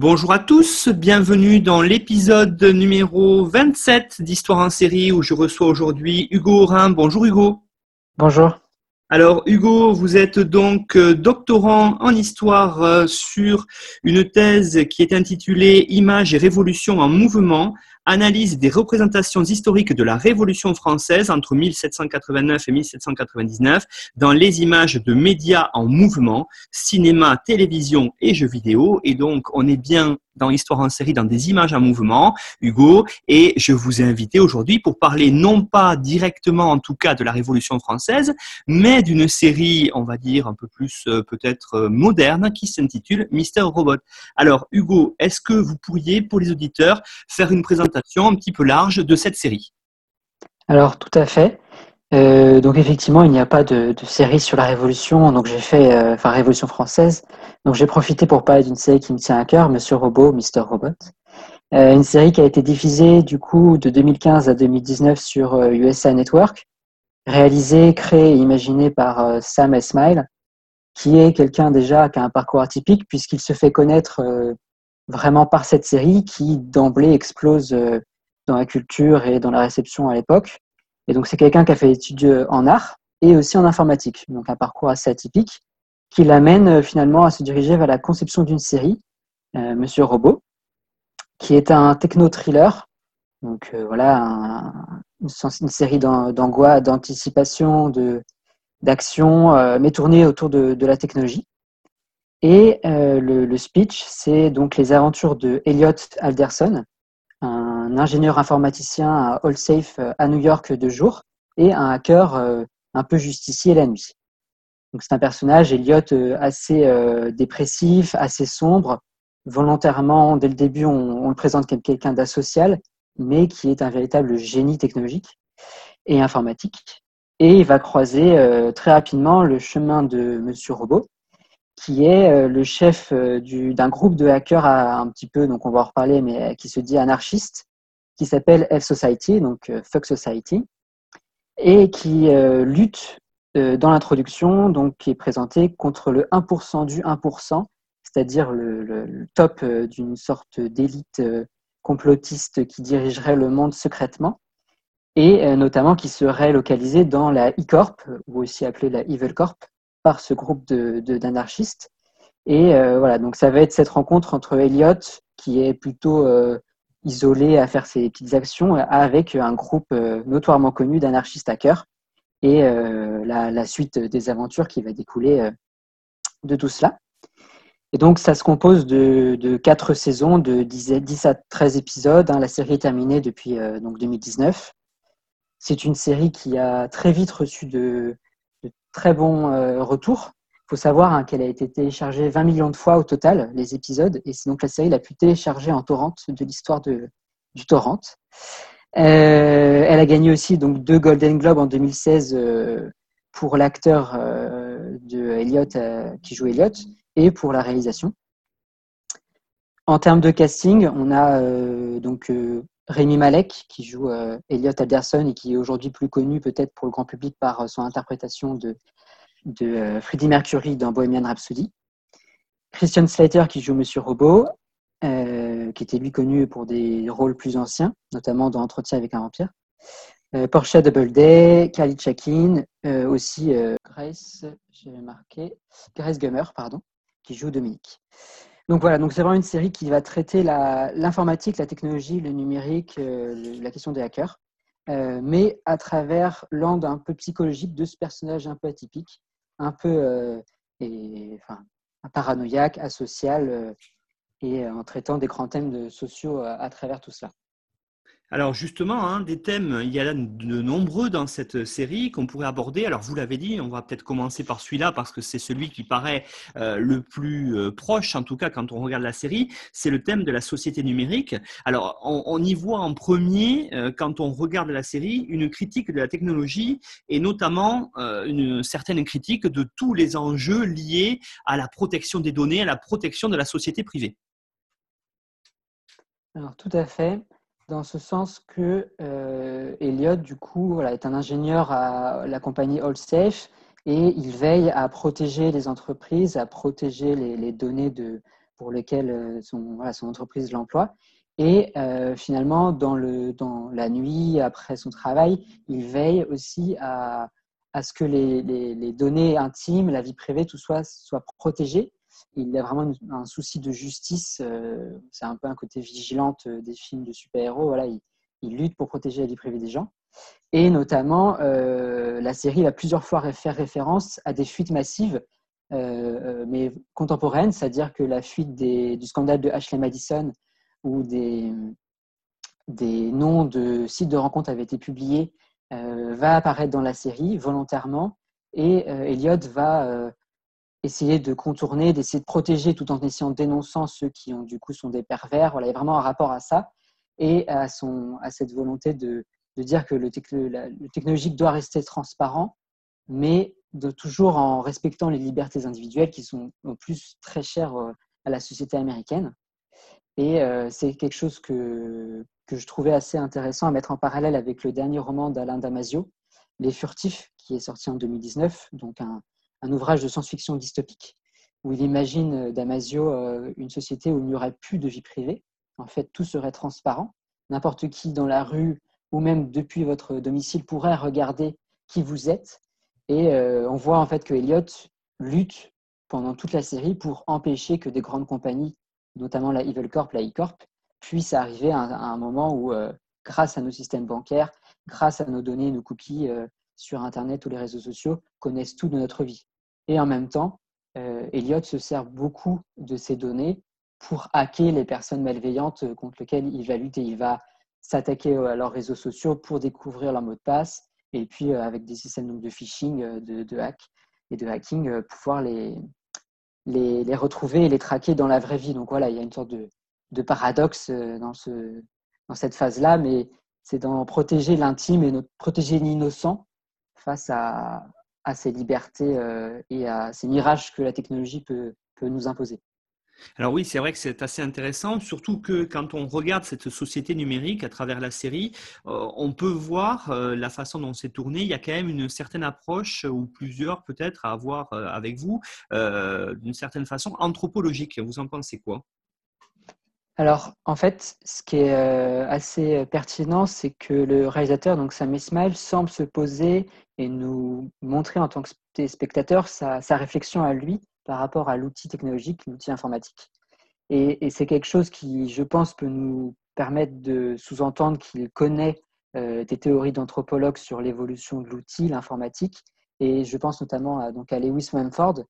Bonjour à tous, bienvenue dans l'épisode numéro 27 d'Histoire en série où je reçois aujourd'hui Hugo Aurin. Bonjour Hugo. Bonjour. Alors Hugo, vous êtes donc euh, doctorant en histoire euh, sur une thèse qui est intitulée Images et révolutions en mouvement, analyse des représentations historiques de la Révolution française entre 1789 et 1799 dans les images de médias en mouvement, cinéma, télévision et jeux vidéo. Et donc, on est bien dans Histoire en série, dans des images en mouvement, Hugo, et je vous ai invité aujourd'hui pour parler non pas directement en tout cas de la Révolution française, mais d'une série, on va dire, un peu plus euh, peut-être euh, moderne qui s'intitule Mister Robot. Alors, Hugo, est-ce que vous pourriez, pour les auditeurs, faire une présentation un petit peu large de cette série? Alors tout à fait. Euh, donc effectivement, il n'y a pas de, série sur la Révolution, donc j'ai fait, euh, enfin Révolution française. Donc j'ai profité pour parler d'une série qui me tient à cœur, Monsieur Robot, Mr Robot. Euh, une série qui a été diffusée du coup de 2015 à 2019 sur USA Network, réalisée, créée et imaginée par Sam Esmail, qui est quelqu'un déjà qui a un parcours atypique puisqu'il se fait connaître vraiment par cette série qui d'emblée explose euh, dans la culture et dans la réception à l'époque. Et donc c'est quelqu'un qui a fait des études en art et aussi en informatique, donc un parcours assez atypique qui l'amène euh, finalement à se diriger vers la conception d'une série, euh, Monsieur Robot, qui est un techno-thriller. Donc voilà, une, série d'angoisse, d'anticipation, d'action, mais tournée autour de, la technologie. Et euh, le, speech, c'est donc les aventures de Elliot Alderson, un ingénieur informaticien à AllSafe euh, à New York de jour et un hacker euh, un peu justicier la nuit. Donc c'est un personnage, Elliot, assez dépressif, assez sombre. Volontairement, dès le début, on, le présente comme quelqu'un d'asocial, mais qui est un véritable génie technologique et informatique. Et il va croiser très rapidement le chemin de Monsieur Robot, qui est euh, le chef euh, d'un groupe de hackers un petit peu, donc on va en reparler, mais euh, qui se dit anarchiste, qui s'appelle F Society, donc Fuck Society, et qui lutte dans l'introduction, donc qui est présenté contre le 1% du 1%, c'est-à-dire le, top d'une sorte d'élite complotiste qui dirigerait le monde secrètement, et notamment qui serait localisé dans la E-Corp, ou aussi appelée la Evil Corp, par ce groupe d'anarchistes. De, et euh, voilà, donc ça va être cette rencontre entre Elliot, qui est plutôt euh, isolé à faire ses petites actions, avec un groupe euh, notoirement connu d'anarchistes hackers, et la, suite des aventures qui va découler de tout cela. Et donc, ça se compose de, quatre saisons de 10, à 13 épisodes. Hein. La série est terminée depuis donc 2019. C'est une série qui a très vite reçu de, très bon euh, retour. Faut savoir hein, qu'elle a été téléchargée 20 millions de fois au total, les épisodes, et c'est donc la série la plus téléchargée en torrent de l'histoire du torrent. Euh, elle a gagné aussi donc deux Golden Globes en 2016 euh, pour l'acteur de Elliot qui joue Elliot et pour la réalisation. En termes de casting, on a donc Rémi Malek qui joue Elliot Alderson et qui est aujourd'hui plus connu peut-être pour le grand public par son interprétation de de euh, Freddie Mercury dans Bohemian Rhapsody. Christian Slater qui joue Monsieur Robot, euh, qui était lui connu pour des rôles plus anciens, notamment dans Entretien avec un vampire. Euh, Porsche Doubleday, Carly Chakin, aussi Grace, j'ai marqué, Grace Gummer, pardon, qui joue Dominique. Donc voilà, donc c'est vraiment une série qui va traiter l'informatique, la, technologie, le numérique, la question des hackers, mais à travers l'angle un peu psychologique de ce personnage un peu atypique, un peu euh, paranoïaque, asocial, euh, et en traitant des grands thèmes sociaux à, travers tout cela. Alors justement, des thèmes, il y a de nombreux dans cette série qu'on pourrait aborder. Alors vous l'avez dit, on va peut-être commencer par celui-là parce que c'est celui qui paraît euh, le plus euh, proche, en tout cas quand on regarde la série. C'est le thème de la société numérique. Alors on, y voit en premier, euh, quand on regarde la série, une critique de la technologie et notamment une certaine critique de tous les enjeux liés à la protection des données, à la protection de la société privée. Alors tout à fait dans ce sens que euh, Elliot, du coup, voilà, est un ingénieur à la compagnie AllSafe et il veille à protéger les entreprises, à protéger les, données de, pour lesquelles euh, son, entreprise l'emploie. Et euh, finalement, dans, le, dans la nuit, après son travail, il veille aussi à, à ce que les, les, les, données intimes, la vie privée, tout soit, soit protégé il a vraiment un souci de justice. Euh, c'est un peu un côté vigilante euh, des films de super-héros. Voilà, il, lutte pour protéger la vie privée des gens. Et notamment, euh, la série va plusieurs fois faire référence à des fuites massives, mais contemporaines, c'est-à-dire que la fuite du scandale de Ashley Madison, où des, noms de sites de rencontres avaient été publiés, va apparaître dans la série volontairement. Et Elliot va essayer de contourner, d'essayer de protéger tout en essayant de dénonçant ceux qui ont du coup sont des pervers. Voilà, il y a vraiment un rapport à ça et à, son, à cette volonté de, de dire que le, technologique doit rester transparent, mais toujours en respectant les libertés individuelles qui sont en plus très chères euh, à la société américaine. Et euh, c'est quelque chose que, que je trouvais assez intéressant à mettre en parallèle avec le dernier roman d'Alain Damasio, Les Furtifs, qui est sorti en 2019, donc un, un ouvrage de science-fiction dystopique où il imagine euh, Damasio euh, une société où il n'y aurait plus de vie privée. En fait, tout serait transparent. N'importe qui dans la rue ou même depuis votre domicile pourrait regarder qui vous êtes. Et euh, on voit en fait que Elliot lutte pendant toute la série pour empêcher que des grandes compagnies, notamment la Evil Corp, la E-Corp, puissent arriver à un, moment où, grâce à nos systèmes bancaires, grâce à nos données, nos cookies, sur Internet ou les réseaux sociaux connaissent tout de notre vie. Et en même temps, euh, Elliot se sert beaucoup de ces données pour hacker les personnes malveillantes contre lesquelles il va lutter. Il va s'attaquer à leurs réseaux sociaux pour découvrir leur mot de passe et puis euh, avec des systèmes de phishing, euh, de, hack et de hacking, pouvoir les, les, retrouver et les traquer dans la vraie vie. Donc voilà, il y a une sorte de, de paradoxe dans, ce, dans cette phase-là, mais c'est d'en protéger l'intime et protéger l'innocent face à, ces libertés euh, et à ces mirages que la technologie peut, nous imposer. Alors oui, c'est vrai que c'est assez intéressant, surtout que quand on regarde cette société numérique à travers la série, euh, on peut voir euh, la façon dont c'est tourné. Il y a quand même une certaine approche, ou plusieurs peut-être, à avoir avec vous, d'une certaine façon anthropologique. Vous en pensez quoi? Alors, en fait, ce qui est euh, assez pertinent, c'est que le réalisateur, donc Sam Ismail, semble se poser et nous montrer en tant que spectateur sa, réflexion à lui par rapport à l'outil technologique, l'outil informatique. Et, c'est quelque chose qui, je pense, peut nous permettre de sous-entendre qu'il connaît euh, des théories d'anthropologues sur l'évolution de l'outil, l'informatique. Et je pense notamment à, donc, à Lewis Mumford,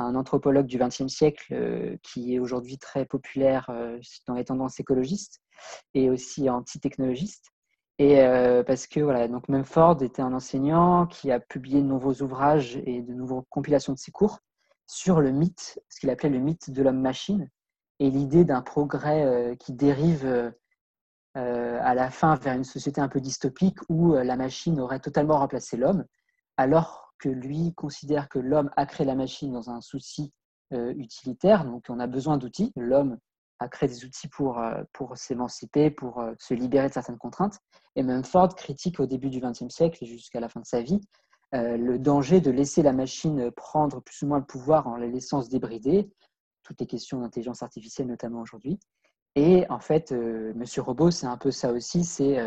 un anthropologue du XXe siècle euh, qui est aujourd'hui très populaire euh, dans les tendances écologistes et aussi anti-technologistes. Et euh, parce que voilà, donc Mumford était un enseignant qui a publié de nombreux ouvrages et de nouvelles compilations de ses cours sur le mythe, ce qu'il appelait le mythe de l'homme-machine, et l'idée d'un progrès qui dérive à la fin vers une société un peu dystopique où la machine aurait totalement remplacé l'homme, alors que lui considère que l'homme a créé la machine dans un souci euh, utilitaire, donc on a besoin d'outils. L'homme a créé des outils pour, euh, s'émanciper, pour euh, se libérer de certaines contraintes. Et même Ford critique au début du XXe siècle et jusqu'à la fin de sa vie le danger de laisser la machine prendre plus ou moins le pouvoir en la laissant se débrider. Toutes les questions d'intelligence artificielle notamment aujourd'hui. Et en fait, Monsieur Robot, c'est un peu ça aussi, c'est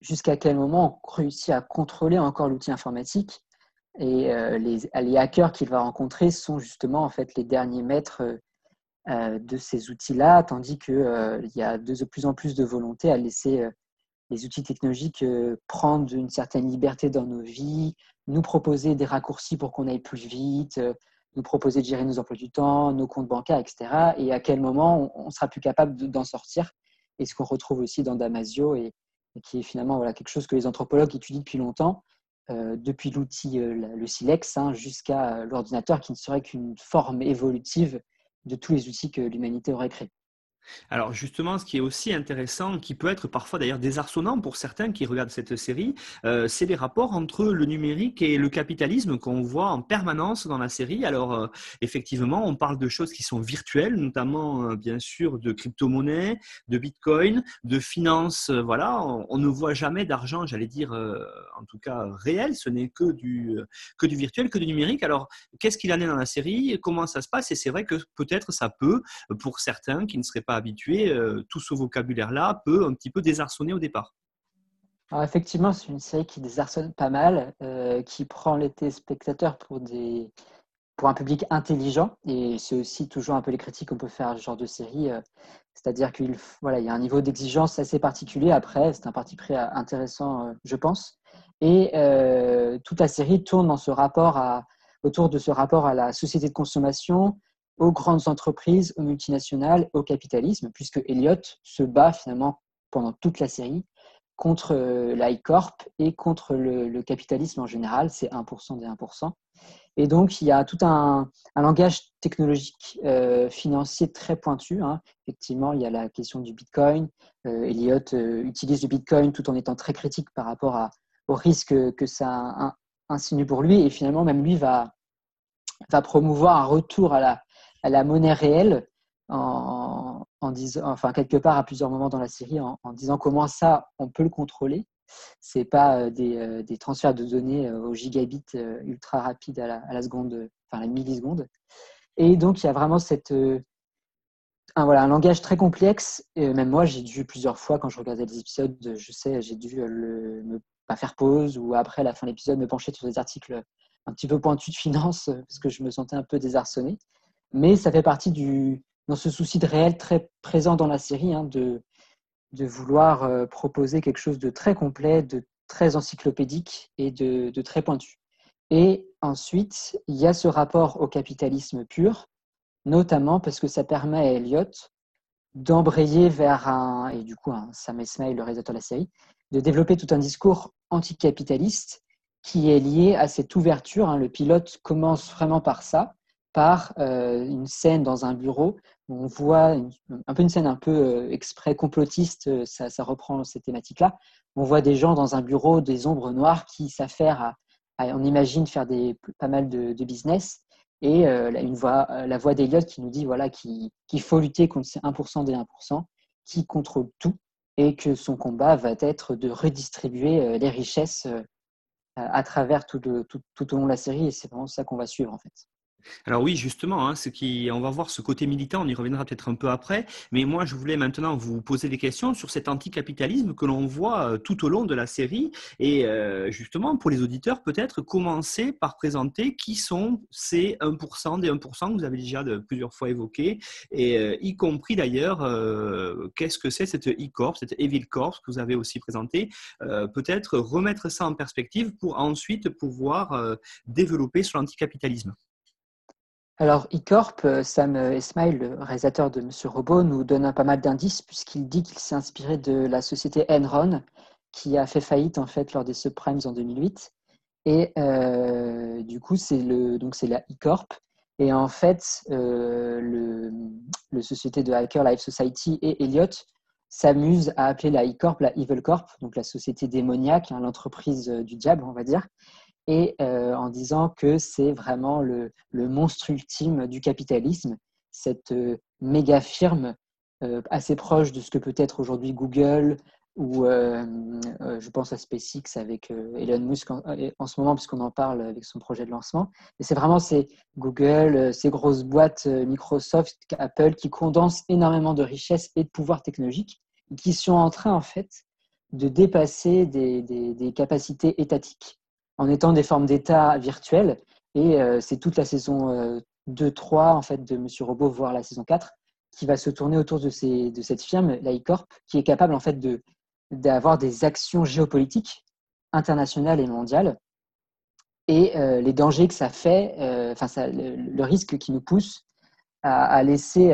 jusqu'à quel moment on réussit à contrôler encore l'outil informatique et euh, les, les, hackers qu'il va rencontrer sont justement en fait les derniers maîtres euh, de ces outils-là, tandis qu'il euh, y a de plus en plus de volonté à laisser les outils technologiques prendre une certaine liberté dans nos vies, nous proposer des raccourcis pour qu'on aille plus vite, nous proposer de gérer nos emplois du temps, nos comptes bancaires, etc. Et à quel moment on, sera plus capable d'en sortir? Et ce qu'on retrouve aussi dans Damasio et, qui est finalement voilà, quelque chose que les anthropologues étudient depuis longtemps, depuis l'outil, le silex, hein, jusqu'à l'ordinateur, qui ne serait qu'une forme évolutive de tous les outils que l'humanité aurait créés. Alors justement, ce qui est aussi intéressant, qui peut être parfois d'ailleurs désarçonnant pour certains qui regardent cette série, euh, c'est les rapports entre le numérique et le capitalisme qu'on voit en permanence dans la série. Alors euh, effectivement, on parle de choses qui sont virtuelles, notamment euh, bien sûr de crypto-monnaies, de bitcoin, de finances. voilà, on, ne voit jamais d'argent, j'allais dire en tout cas réel. Ce n'est que du que du virtuel, que du numérique. Alors qu'est-ce qu'il en est dans la série? Comment ça se passe? Et c'est vrai que peut-être ça peut, pour certains qui ne seraient pas habitué, euh, tout ce vocabulaire-là peut un petit peu désarçonner au départ. Effectivement, c'est une série qui désarçonne pas mal, euh, qui prend les téléspectateurs pour, un public intelligent. Et c'est aussi toujours un peu les critiques qu'on peut faire à ce genre de série. Euh, c'est-à-dire qu'il y a un niveau d'exigence assez particulier. Après, c'est un parti pris intéressant, je pense. Et toute la série tourne autour de ce rapport à la société de consommation, aux grandes entreprises, aux multinationales, au capitalisme, puisque Elliot se bat finalement pendant toute la série contre euh, l'ICorp et contre le, capitalisme en général, c'est 1% des 1%. Et donc, il y a tout un, langage technologique euh, financier très pointu. Hein. Effectivement, il y a la question du Bitcoin. Euh, Elliot utilise le Bitcoin tout en étant très critique par rapport à, au risque que ça insinue pour lui. Et finalement, même lui va, va promouvoir un retour à la, à la monnaie réelle en, disant, enfin quelque part à plusieurs moments dans la série, en, disant comment ça on peut le contrôler. C'est pas euh, euh, des, transferts de données euh, au gigabit ultra rapide à la, seconde, enfin la milliseconde. Et donc il y a vraiment cette un, voilà, un langage très complexe. Même moi, j'ai dû plusieurs fois, quand je regardais les épisodes, je sais, j'ai dû me faire pause ou après la fin de l'épisode me pencher sur des articles un petit peu pointus de finance parce que je me sentais un peu désarçonné mais ça fait partie du, dans ce souci de réel très présent dans la série, hein, de, de vouloir euh, proposer quelque chose de très complet, de très encyclopédique et de, de, très pointu. Et ensuite, il y a ce rapport au capitalisme pur, notamment parce que ça permet à Elliot d'embrayer vers un, et du coup, un Sam Esmail, le réalisateur de la série, de développer tout un discours anticapitaliste qui est lié à cette ouverture. Hein. Le pilote commence vraiment par ça, par euh, une scène dans un bureau on voit un peu une scène un peu euh, exprès complotiste, euh, ça, reprend cette thématique-là. On voit des gens dans un bureau, des ombres noires qui s'affairent à, on imagine, faire des, pas mal de, business. Et une voix, la voix d'Eliott qui nous dit voilà, qu'il faut lutter contre ces 1% des 1%, qui contrôle tout, et que son combat va être de redistribuer les richesses à travers tout, tout, tout au long de la série. Et c'est vraiment ça qu'on va suivre en fait. Alors oui, justement, hein, ce qui, on va voir ce côté militant, on y reviendra peut-être un peu après, mais moi je voulais maintenant vous poser des questions sur cet anticapitalisme que l'on voit euh, tout au long de la série, et euh, justement pour les auditeurs peut-être commencer par présenter qui sont ces 1% des 1% que vous avez déjà plusieurs fois évoqué, et euh, y compris d'ailleurs qu'est-ce que c'est cette e-corp, cette Evil Corp que vous avez aussi présenté, peut-être remettre ça en perspective pour ensuite pouvoir développer sur l'anticapitalisme. Alors, eCorp, euh, Sam Esmail, le réalisateur de Monsieur Robot, nous donne pas mal d'indices puisqu'il dit qu'il s'est inspiré de la société Enron qui a fait faillite en fait lors des subprimes en 2008. Et euh, du coup, c'est le donc la eCorp. Et en fait, euh, le, société de hacker Life Society et Elliott s'amusent à appeler la eCorp la Evil Corp, donc la société démoniaque, hein, l'entreprise du diable, on va dire et euh, en disant que c'est vraiment le, monstre ultime du capitalisme, cette euh, méga firme euh, assez proche de ce que peut être aujourd'hui Google ou je pense à SpaceX avec Elon Musk en, ce moment puisqu'on en parle avec son projet de lancement. Et c'est vraiment ces Google, ces grosses boîtes Microsoft, Apple qui condensent énormément de richesses et de pouvoir technologique et qui sont en train en fait de dépasser des capacités étatiques en étant des formes d'état virtuelles. Et euh, c'est toute la saison 2-3 euh, en fait, de Monsieur Robot, voire la saison 4, qui va se tourner autour de, cette firme, l'ICorp, qui est capable en fait d'avoir des actions géopolitiques internationales et mondiales. Et euh, les dangers que ça fait, enfin le, risque qui nous pousse à, laisser,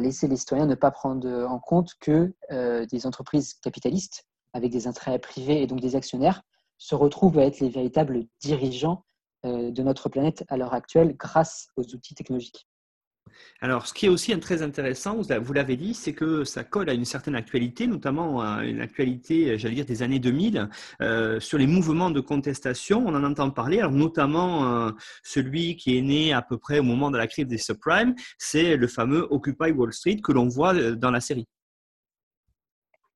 laisser les citoyens ne pas prendre en compte que des entreprises capitalistes avec des intérêts privés et donc des actionnaires, se retrouvent à être les véritables dirigeants de notre planète à l'heure actuelle grâce aux outils technologiques. Alors, ce qui est aussi très intéressant, vous l'avez dit, c'est que ça colle à une certaine actualité, notamment une actualité, j'allais dire, des années 2000, euh, sur les mouvements de contestation. On en entend parler, notamment euh, celui qui est né à peu près au moment de la crise des subprimes, c'est le fameux Occupy Wall Street que l'on voit euh, dans la série.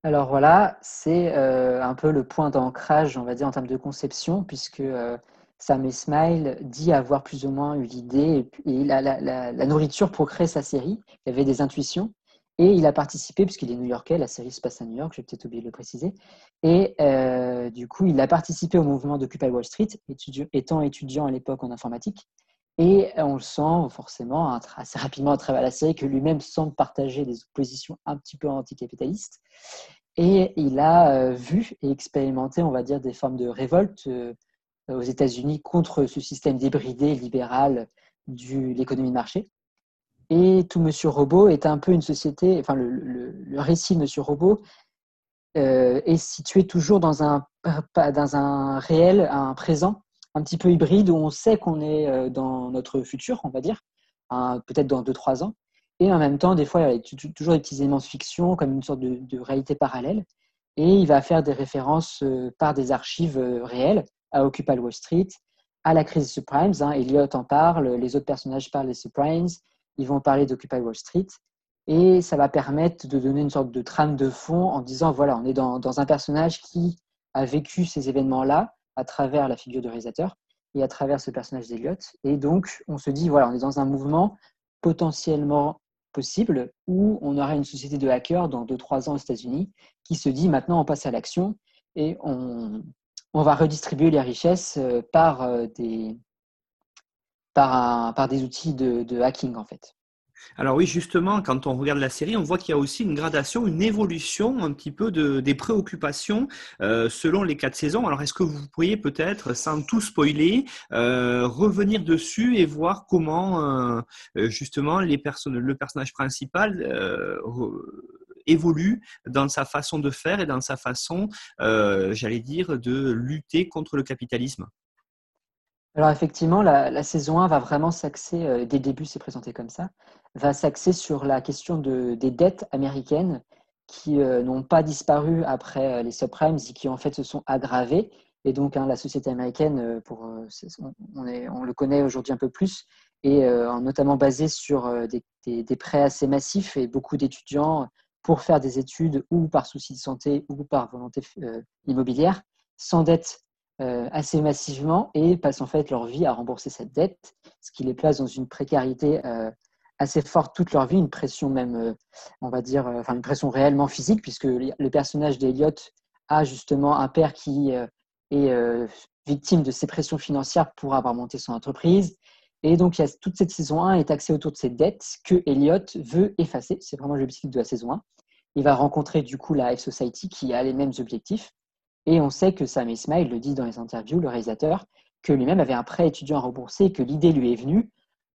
Alors voilà, c'est un peu le point d'ancrage, on va dire, en termes de conception, puisque Sam Esmail dit avoir plus ou moins eu l'idée et la, nourriture pour sa série. Il avait des intuitions et il a participé, puisqu'il est new-yorkais, la série se passe à New York, j'ai peut-être oublié de le préciser. Et euh, du coup, il a participé au mouvement d'Occupy Wall Street, étant étudiant à l'époque en informatique. Et on le sent forcément assez rapidement à travers la série que lui-même semble partager des positions un petit peu anticapitalistes. Et il a euh, vu et expérimenté, on va dire, des formes de révolte euh, aux États-Unis contre ce système débridé libéral de l'économie de marché. Et tout Monsieur Robot est un peu une société, enfin le, récit de Monsieur Robot euh, est situé toujours dans un, dans un réel, un présent, un petit peu hybride où on sait qu'on est euh, dans notre futur, on va dire, peut-être dans 2-3 ans. Et en même temps, des fois, il y a toujours des petits éléments de fiction, comme une sorte de, réalité parallèle. Et il va faire des références euh, par des archives réelles à Occupy Wall Street, à la crise des subprimes. Hein, Elliot en parle, les autres personnages parlent des subprimes, ils vont parler d'Occupy Wall Street. Et ça va permettre de donner une sorte de trame de fond en disant voilà, on est dans un personnage qui a vécu ces événements-là à travers la figure du réalisateur et à travers ce personnage d'Eliot. Et donc, on se dit voilà, on est dans un mouvement potentiellement possible où on aura une société de hackers dans 2-3 ans aux États-Unis qui se dit maintenant on passe à l'action et on, on va redistribuer les richesses euh, par euh, des, par, par des outils de, hacking en fait. Alors oui, justement, quand on regarde la série, on voit qu'il y a aussi une gradation, une évolution un petit peu de, des préoccupations euh, selon les quatre saisons. Alors est-ce que vous pourriez peut-être, sans tout spoiler, revenir dessus et voir comment justement les personnes, le personnage principal évolue dans sa façon de faire et dans sa façon, euh, j'allais dire, de lutter contre le capitalisme? Alors effectivement, la, saison 1 va vraiment s'axer, euh, dès le début c'est présenté comme ça, va s'axer sur la question de, des dettes américaines qui euh, n'ont pas disparu après les subprimes et qui en fait se sont aggravées. Et donc hein, la société américaine, on, est, le connaît aujourd'hui un peu plus, et notamment basée sur des, prêts assez massifs et beaucoup d'étudiants pour faire des études ou par souci de santé ou par volonté euh, immobilière s'endettent euh, assez massivement et passent en fait leur vie à rembourser cette dette, ce qui les place dans une précarité euh, assez forte toute leur vie, une pression même, on va dire, enfin une pression réellement physique, puisque le personnage d'Eliot a justement un père qui est victime de ces pressions financières pour avoir monté son entreprise. Et donc, toute cette saison 1 est axée autour de ces dettes que Elliot veut effacer. C'est vraiment l'objectif de la saison 1. Il va rencontrer du coup la F Society qui a les mêmes objectifs. Et on sait que Sam Ismail le dit dans les interviews, le réalisateur, que lui-même avait un prêt étudiant à rembourser et que l'idée lui est venue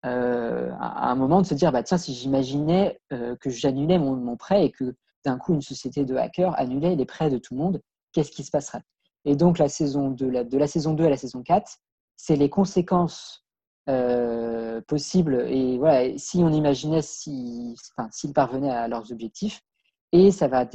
euh, à un moment de se dire bah, tiens, si j'imaginais euh, que j'annulais mon, prêt et que d'un coup une société de hackers annulait les prêts de tout le monde, qu'est-ce qui se passerait? Et donc, la saison de la, de la saison 2 à la saison 4, c'est les conséquences euh, possibles. Et voilà, si on imaginait s'ils parvenaient à leurs objectifs, et ça va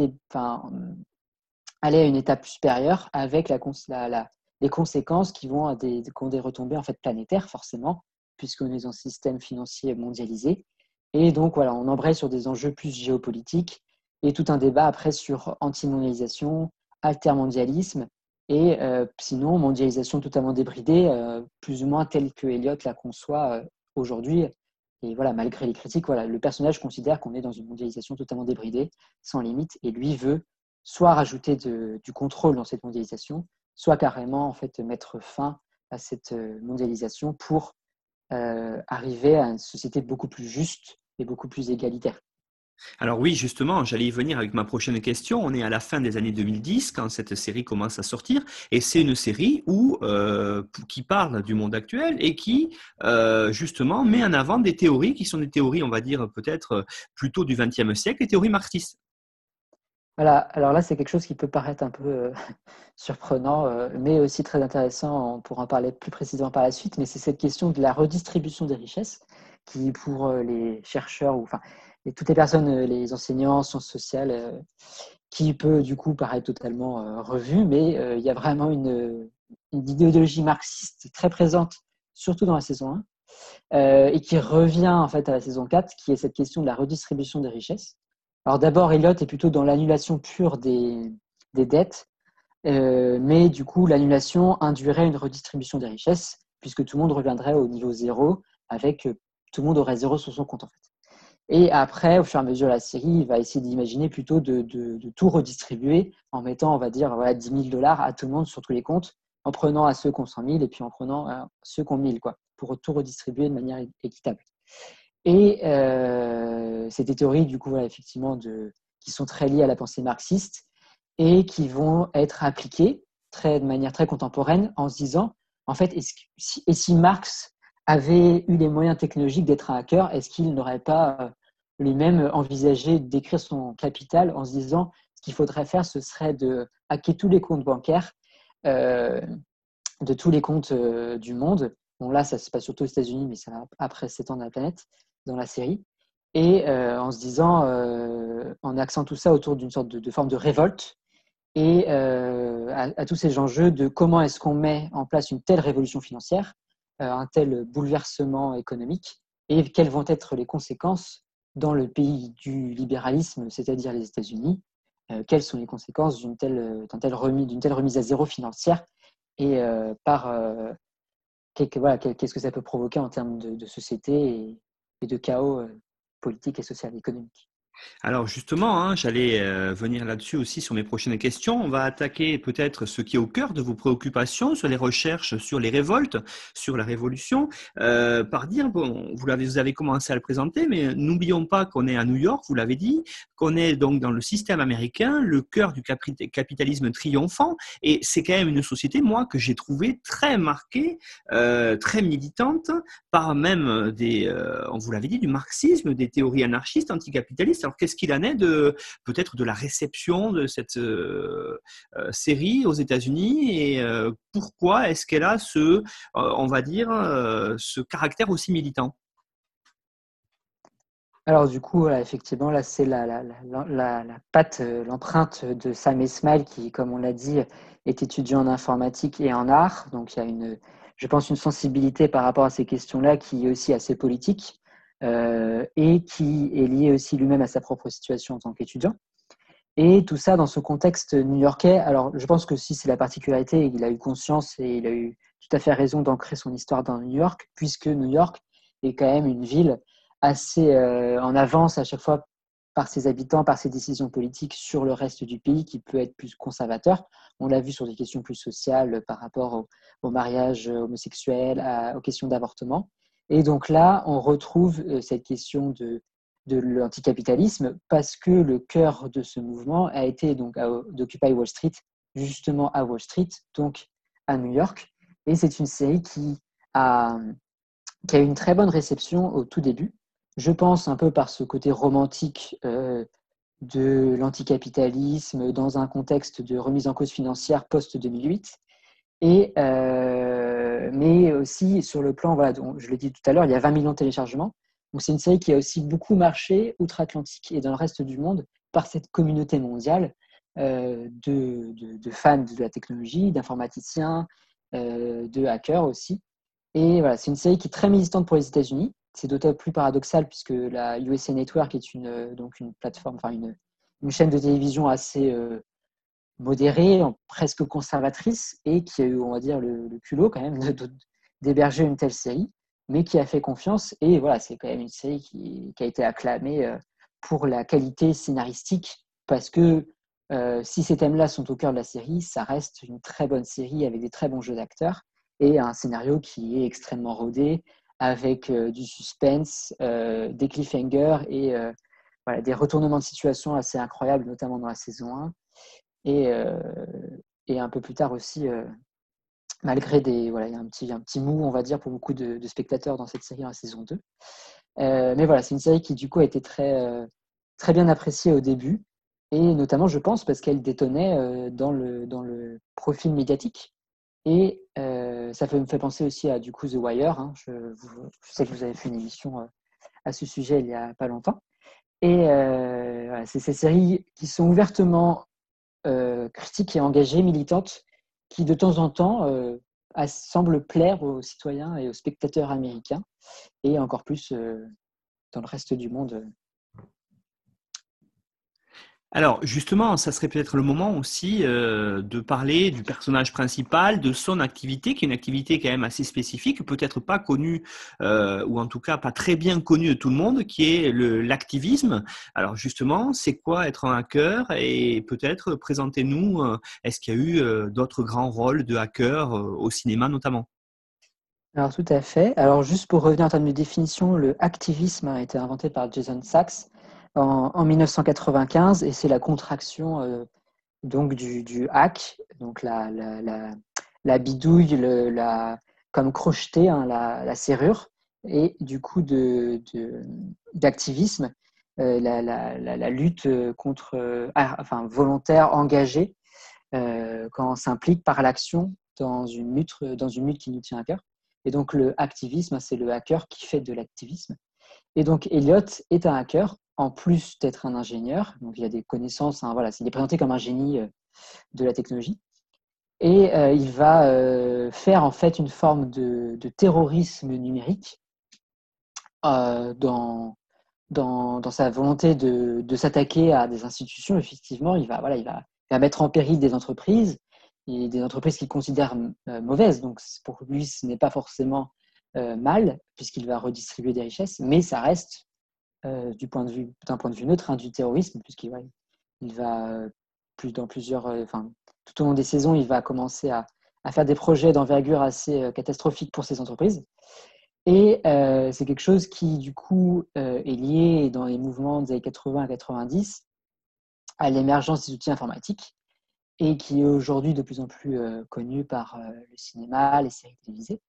aller à une étape supérieure avec les conséquences qui vont à des, ont des retombées en fait planétaires forcément, puisqu'on est dans un système financier mondialisé. Et donc voilà, on embraye sur des enjeux plus géopolitiques et tout un débat après sur anti-mondialisation, altermondialisme et euh, sinon mondialisation totalement débridée, euh, plus ou moins telle que Elliot la conçoit euh, aujourd'hui et voilà, malgré les critiques, voilà, le personnage considère qu'on est dans une mondialisation totalement débridée, sans limite, et lui veut soit rajouter du contrôle dans cette mondialisation, soit carrément en fait mettre fin à cette euh, mondialisation pour euh, arriver à une société beaucoup plus juste et beaucoup plus égalitaire. Alors oui, justement, j'allais y venir avec ma prochaine question. On est à la fin des années 2010 quand cette série commence à sortir, et c'est une série euh, qui parle du monde actuel et qui justement met en avant des théories qui sont des théories, on va dire peut-être plutôt du XXe siècle, des théories marxistes. Voilà, alors là, c'est quelque chose qui peut paraître un peu euh, surprenant, euh, mais aussi très intéressant. On pourra en parler plus précisément par la suite, mais c'est cette question de la redistribution des richesses qui, pour euh, les chercheurs, ou enfin, toutes les personnes, les enseignants, sciences sociales, qui peut du coup paraître totalement revue, mais il y a vraiment une, idéologie marxiste très présente, surtout dans la saison 1, et qui revient en fait à la saison 4, qui est cette question de la redistribution des richesses. Alors d'abord, Elliot est plutôt dans l'annulation pure des, dettes, euh, mais du coup, l'annulation induirait une redistribution des richesses, puisque tout le monde reviendrait au niveau zéro, avec euh, tout le monde aurait zéro sur son compte en fait. Et après, au fur et à mesure la série, il va essayer d'imaginer plutôt de, tout redistribuer en mettant, on va dire, voilà, 10 000 dollars à tout le monde sur tous les comptes, en prenant à ceux qui ont 100 000 et puis en prenant à ceux qui ont 1000, quoi, pour tout redistribuer de manière équitable. Et euh, c'est des théories, du coup, effectivement, de, qui sont très liées à la pensée marxiste et qui vont être appliquées de manière très contemporaine en se disant, en fait, si, et si Marx avait eu les moyens technologiques d'être un hacker, est-ce qu'il n'aurait pas euh, lui-même envisagé d'écrire son capital en se disant, ce qu'il faudrait faire, ce serait de hacker tous les comptes bancaires euh, de tous les comptes du monde? Bon, là, ça se passe surtout aux États-Unis, mais ça va après s'étendre à la planète dans la série, et euh, en se disant, euh, en axant tout ça autour d'une sorte de, forme de révolte, et euh, à, tous ces enjeux de comment est-ce qu'on met en place une telle révolution financière, un tel bouleversement économique, et quelles vont être les conséquences dans le pays du libéralisme, c'est-à-dire les États-Unis, quelles sont les conséquences d'une telle, telle, remise, telle remise à zéro financière et par qu'est-ce que ça peut provoquer en termes de, société et de chaos euh, politique et social économique. Alors justement, hein, j'allais euh, venir là-dessus aussi sur mes prochaines questions. On va attaquer peut-être ce qui est au cœur de vos préoccupations sur les recherches, sur les révoltes, sur la révolution, euh, par dire, bon, vous, avez, vous avez commencé à le présenter, mais n'oublions pas qu'on est à New York, vous l'avez dit, qu'on est donc dans le système américain, le cœur du capitalisme triomphant, et c'est quand même une société, moi, que j'ai trouvé très marquée, euh, très militante, par même des, on vous l'avait dit, du marxisme, des théories anarchistes, anticapitalistes alors, qu'est-ce qu'il en est de peut-être de la réception de cette euh, euh, série aux États-Unis et euh, pourquoi est-ce qu'elle a ce, on va dire, ce caractère aussi militant? Alors du coup, effectivement, là, c'est la, patte, l'empreinte de Sam Esmail qui, comme on l'a dit, est étudiant en informatique et en art. Donc il y a une, je pense, une sensibilité par rapport à ces questions-là qui est aussi assez politique. Euh, et qui est lié aussi lui-même à sa propre situation en tant qu'étudiant. Et tout ça dans ce contexte new-yorkais. Alors, je pense que si c'est la particularité, il a eu conscience et il a eu tout à fait raison d'ancrer son histoire dans New York, puisque New York est quand même une ville assez euh, en avance à chaque fois par ses habitants, par ses décisions politiques sur le reste du pays, qui peut être plus conservateur. On l'a vu sur des questions plus sociales par rapport au, au mariage homosexuel, aux questions d'avortement. Et donc là, on retrouve euh, cette question de, l'anticapitalisme parce que le cœur de ce mouvement a été donc d'Occupy Wall Street, justement à Wall Street, donc à New York. Et c'est une série qui a, qui a eu une très bonne réception au tout début. Je pense un peu par ce côté romantique euh, de l'anticapitalisme dans un contexte de remise en cause financière post-2008. Euh, mais aussi sur le plan, voilà, je l'ai dit tout à l'heure, il y a 20 millions de téléchargements. Donc c'est une série qui a aussi beaucoup marché outre-Atlantique et dans le reste du monde par cette communauté mondiale euh, de, fans de la technologie, d'informaticiens, euh, de hackers aussi. Et voilà, c'est une série qui est très militante pour les États-Unis. C'est d'autant plus paradoxal puisque la USA Network est une, donc une plateforme, enfin une chaîne de télévision assez modérée, presque conservatrice, et qui a eu, on va dire, le, culot quand même d'héberger une telle série, mais qui a fait confiance. Et voilà, c'est quand même une série qui, a été acclamée euh, pour la qualité scénaristique, parce que euh, si ces thèmes-là sont au cœur de la série, ça reste une très bonne série avec des très bons jeux d'acteurs et un scénario qui est extrêmement rodé, avec euh, du suspense, des cliffhangers et voilà, des retournements de situation assez incroyables, notamment dans la saison 1. Et, euh, et un peu plus tard aussi, euh, malgré des. Voilà, il y a un petit, un petit mou, on va dire, pour beaucoup de, spectateurs dans cette série en saison 2. Euh, mais voilà, c'est une série qui, du coup, a été très, très bien appréciée au début. et notamment, je pense, parce qu'elle détonnait dans, le, dans le profil médiatique. Et ça me fait penser aussi à du coup The Wire. Hein. Je, sais que vous avez fait une émission à ce sujet il n'y a pas longtemps. Et c'est ces séries qui sont ouvertement critiques et engagées, militantes, qui de temps en temps semblent plaire aux citoyens et aux spectateurs américains, et encore plus dans le reste du monde alors justement, ça serait peut-être le moment aussi euh, de parler du personnage principal, de son activité, qui est une activité quand même assez spécifique, peut-être pas connue, euh, ou en tout cas pas très bien connue de tout le monde, qui est l'activisme. Alors justement, c'est quoi être un hacker Et peut-être présentez-nous, euh, est-ce qu'il y a eu d'autres grands rôles de hacker au cinéma notamment? Alors tout à fait. Alors juste pour revenir en termes de définition, le activisme a été inventé par Jason Sachs en, 1995 et c'est la contraction euh, donc du, hack, donc la, bidouille, le, la, comme crocheter hein, la, serrure, et du coup d'activisme, de, euh, la, lutte contre, euh, enfin volontaire, engagée, quand on s'implique par l'action dans une lutte, dans une lutte qui nous tient à cœur. Et donc le activisme, c'est le hacker qui fait de l'activisme. Et donc Elliot est un hacker en plus d'être un ingénieur, il a des connaissances, hein, il est présenté comme un génie euh, de la technologie, et euh, il va euh, faire en fait une forme de, terrorisme numérique dans, sa volonté de, s'attaquer à des institutions. Effectivement, il va, voilà, il va, mettre en péril des entreprises, et des entreprises qu'il considère mauvaises, donc pour lui ce n'est pas forcément mal, puisqu'il va redistribuer des richesses, mais ça reste euh, point de vue d'un point de vue neutre hein, du terrorisme puisqu'il va, euh, plus dans plusieurs euh, tout au long des saisons il va commencer à, faire des projets d'envergure assez catastrophiques pour ces entreprises et c'est quelque chose qui du coup est lié dans les mouvements des années 80 à 90 à l'émergence des outils informatiques et qui est aujourd'hui de plus en plus connu par le cinéma, les séries télévisées.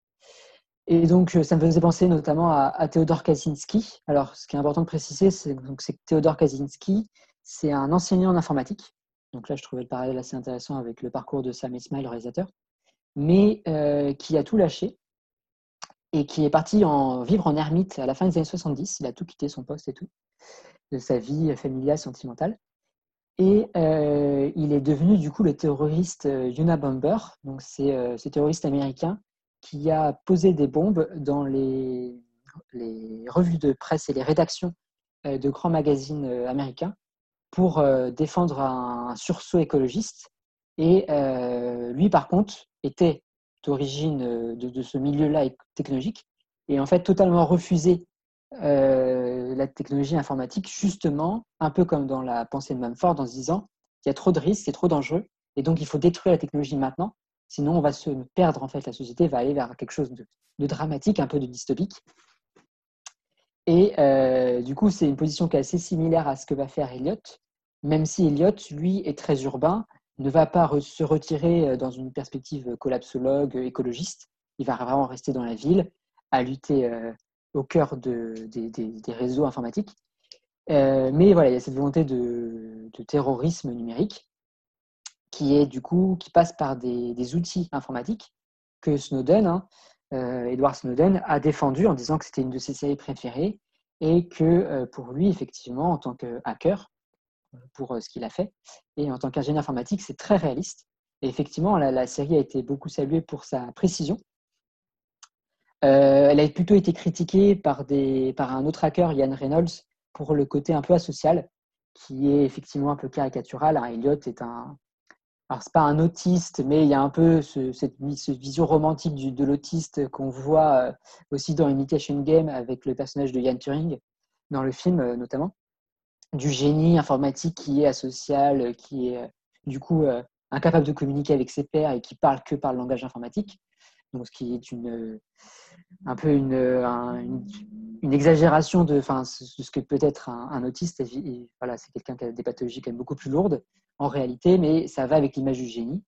Et donc, euh, ça me faisait penser notamment à, à Théodore Kaczynski. Alors, ce qui est important de préciser, c'est que Théodore Kaczynski, c'est un enseignant en informatique. Donc là, je trouvais le parallèle assez intéressant avec le parcours de Sam Esmail, le réalisateur, mais euh, qui a tout lâché et qui est parti en, vivre en ermite à la fin des années 70. Il a tout quitté, son poste et tout, de sa vie familiale, sentimentale. Et euh, il est devenu du coup le terroriste Yuna Bomber. Donc c'est ce terroriste américain qui a posé des bombes dans les, revues de presse et les rédactions euh, de grands magazines euh, américains pour euh, défendre un sursaut écologiste. Et lui, par contre, était d'origine de, ce milieu-là technologique et en fait totalement refusé la technologie informatique, justement, un peu comme dans la pensée de Manford, en se disant qu'il y a trop de risques, c'est trop dangereux, et donc il faut détruire la technologie maintenant Sinon, on va se perdre, en fait, la société va aller vers quelque chose de, dramatique, un peu de dystopique. Et euh, du coup, c'est une position qui est assez similaire à ce que va faire Elliot, même si Elliot, lui, est très urbain, ne va pas se retirer euh, dans une perspective collapsologue, écologiste. Il va vraiment rester dans la ville, à lutter euh, au cœur des, réseaux informatiques. mais voilà, il y a cette volonté de terrorisme numérique qui est du coup qui passe par des, outils informatiques que Snowden, hein, euh, Edward Snowden, a défendu en disant que c'était une de ses séries préférées et que euh, pour lui, effectivement, en tant que hacker, pour euh, ce qu'il a fait, et en tant qu'ingénieur informatique, c'est très réaliste. Et effectivement, la, série a été beaucoup saluée pour sa précision. elle a plutôt été critiquée par, des, par un autre hacker, Ian Reynolds, pour le côté un peu asocial, qui est effectivement un peu caricatural. Elliot est un, alors c'est pas un autiste, mais il y a un peu cette, vision romantique de l'autiste qu'on voit euh, aussi dans Imitation Game avec le personnage de Ian Turing, dans le film euh, notamment, du génie informatique qui est asocial, qui est euh, du coup incapable de communiquer avec ses pairs et qui parle que par le langage informatique. Donc ce qui est une, un peu une, une, exagération de, enfin, ce que peut être un, autiste. Voilà, c'est quelqu'un qui a des pathologies quand même beaucoup plus lourdes en réalité, mais ça va avec l'image du génie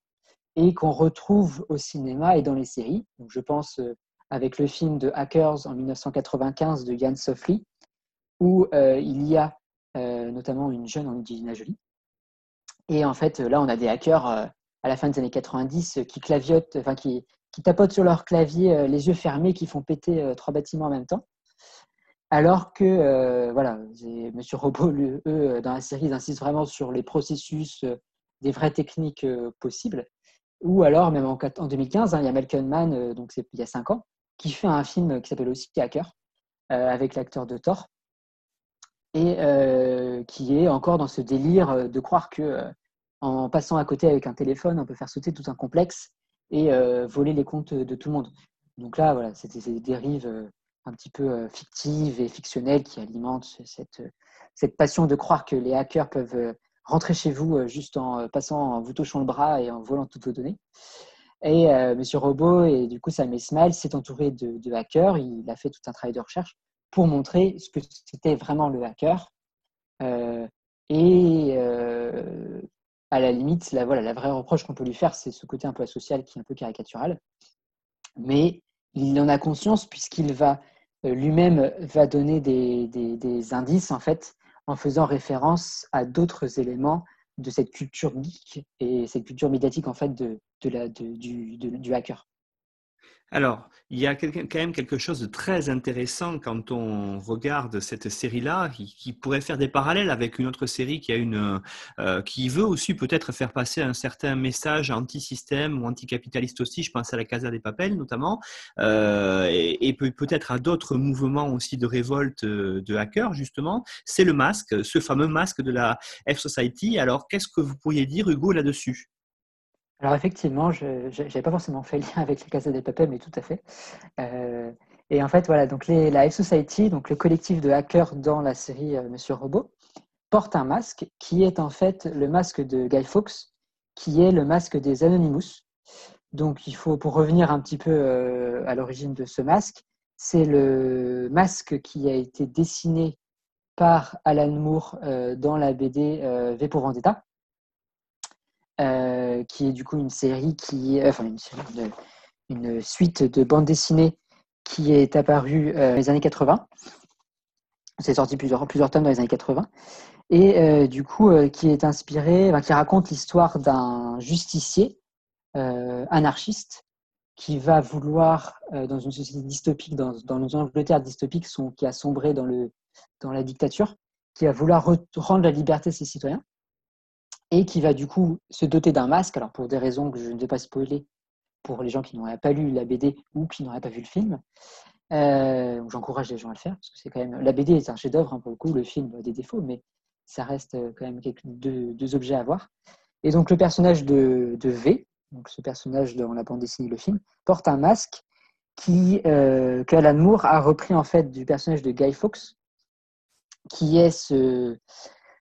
et qu'on retrouve au cinéma et dans les séries. Donc, je pense euh, avec le film de Hackers en 1995 de Yann Sofley, où euh, il y a euh, notamment une jeune Angelina Jolie. Et en fait, là, on a des hackers à la fin des années 90 qui claviotent, enfin qui, qui tapotent sur leur clavier les yeux fermés, qui font péter trois bâtiments en même temps. Alors que, voilà, Monsieur Robot, eux, dans la série, ils insistent vraiment sur les processus, des vraies techniques possibles. Ou alors, même en, 2015, hein, il y a Malcolm donc c'est il y a 5 ans, qui fait un film qui s'appelle aussi Hacker, avec l'acteur de Thor, et qui est encore dans ce délire de croire que en passant à côté avec un téléphone, on peut faire sauter tout un complexe et voler les comptes de tout le monde. Donc là, voilà, c'est des dérives un petit peu fictives et fictionnelles qui alimentent cette, cette passion de croire que les hackers peuvent rentrer chez vous juste en passant, en vous touchant le bras et en volant toutes vos données. Et Monsieur Robot et du coup Sam Smile s'est entouré de, hackers. Il a fait tout un travail de recherche pour montrer ce que c'était vraiment le hacker. et à la limite, la, voilà, la vraie reproche qu'on peut lui faire, c'est ce côté un peu social qui est un peu caricatural. Mais il en a conscience puisqu'il va lui-même va donner des, indices en fait en faisant référence à d'autres éléments de cette culture geek et cette culture médiatique en fait de, de du hacker. Alors, il y a quand même quelque chose de très intéressant quand on regarde cette série-là, qui, pourrait faire des parallèles avec une autre série euh, qui veut aussi peut-être faire passer un certain message anti-système ou anticapitaliste aussi. Je pense à la Casa des Papels notamment, euh, et, peut-être à d'autres mouvements aussi de révolte euh, de hackers justement. C'est le masque, ce fameux masque de la F-Society. Alors, qu'est-ce que vous pourriez dire, Hugo, là-dessus? Alors effectivement, je n'avais pas forcément fait lien avec la Casa des Papel, mais tout à fait. Euh, et en fait, voilà, donc la F-Society, donc le collectif de hackers dans la série euh, Monsieur Robot, porte un masque qui est en fait le masque de Guy Fawkes, qui est le masque des Anonymous. Donc il faut, pour revenir un petit peu euh, à l'origine de ce masque, c'est le masque qui a été dessiné par Alan Moore dans la BD V pour Vendetta euh, qui est du coup une série qui, enfin une, suite de bandes dessinées qui est apparue euh, dans les années 80. C'est sorti plusieurs, plusieurs tomes dans les années 80. Et euh, du coup, qui est inspiré, qui raconte l'histoire d'un justicier anarchiste qui va vouloir, dans une société dystopique, dans, dans une Angleterre dystopique qui a sombré dans, le, dans la dictature, qui va vouloir rendre la liberté à ses citoyens et qui va du coup se doter d'un masque, alors pour des raisons que je ne vais pas spoiler pour les gens qui n'auraient pas lu la BD ou qui n'auraient pas vu le film. Euh, J'encourage les gens à le faire, parce que c'est quand même. La BD est un chef-d'œuvre, hein, pour le coup, le film a des défauts, mais ça reste euh, quand même deux, objets à voir. Et donc, le personnage de, de, V, donc ce personnage dans la bande dessinée, le film, porte un masque qui, euh, qu'Alan Moore a repris en fait du personnage de Guy Fawkes, qui est ce,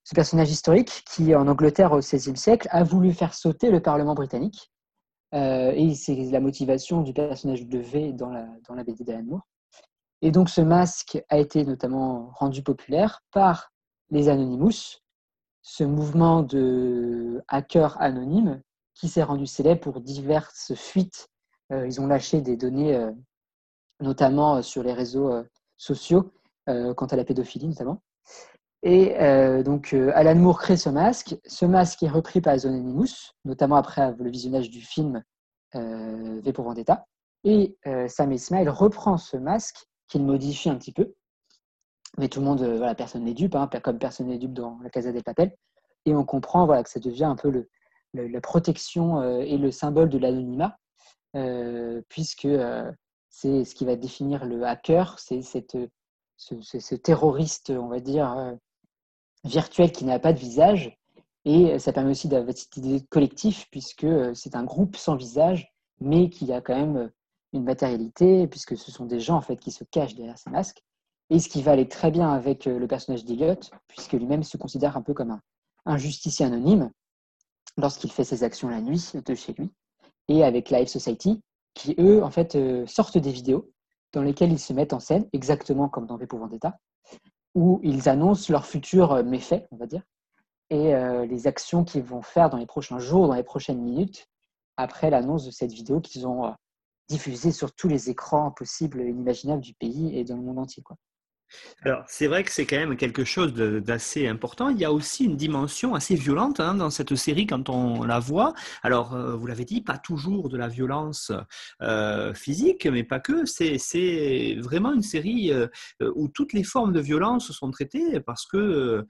ce personnage historique qui, en Angleterre au XVIe siècle, a voulu faire sauter le Parlement britannique. Euh, et c'est la motivation du personnage de V dans la, dans la BD d'Alan Moore. Et donc ce masque a été notamment rendu populaire par les Anonymous, ce mouvement de hackers anonymes qui s'est rendu célèbre pour diverses fuites. Euh, ils ont lâché des données, euh, notamment sur les réseaux sociaux, quant à la pédophilie notamment. Et euh, donc, euh, Alan Moore crée ce masque. Ce masque est repris par Anonymous, notamment après le visionnage du film euh, V pour Vendetta. Et Sam Esmail reprend ce masque, qu'il modifie un petit peu. Mais tout le monde, voilà, personne n'est dupe, hein, comme personne n'est dupe dans la Casa des Papel. Et on comprend voilà, que ça devient un peu la protection et le symbole de l'anonymat, puisque c'est ce qui va définir le hacker, c'est cette ce, ce, terroriste, on va dire, virtuel qui n'a pas de visage. Et ça permet aussi d'avoir cette idée collectif, puisque euh, c'est un groupe sans visage, mais qui a quand même euh, une matérialité, puisque ce sont des gens en fait qui se cachent derrière ces masques. Et ce qui va aller très bien avec euh, le personnage d'Eliot, puisque lui-même se considère un peu comme un, un justicier anonyme lorsqu'il fait ses actions la nuit de chez lui, et avec Live Society, qui eux en fait sortent des vidéos dans lesquelles ils se mettent en scène, exactement comme dans V pour Vendetta, où ils annoncent leurs futurs euh, méfaits, on va dire, et euh, les actions qu'ils vont faire dans les prochains jours, dans les prochaines minutes, après l'annonce de cette vidéo qu'ils ont euh, diffusée sur tous les écrans possibles et inimaginables du pays et dans le monde entier. Alors, c'est vrai que c'est quand même quelque chose d'assez important. Il y a aussi une dimension assez violente hein, dans cette série quand on la voit. Alors, euh, vous l'avez dit, pas toujours de la violence euh, physique, mais pas que. C'est vraiment une série euh, où toutes les formes de violence sont traitées parce que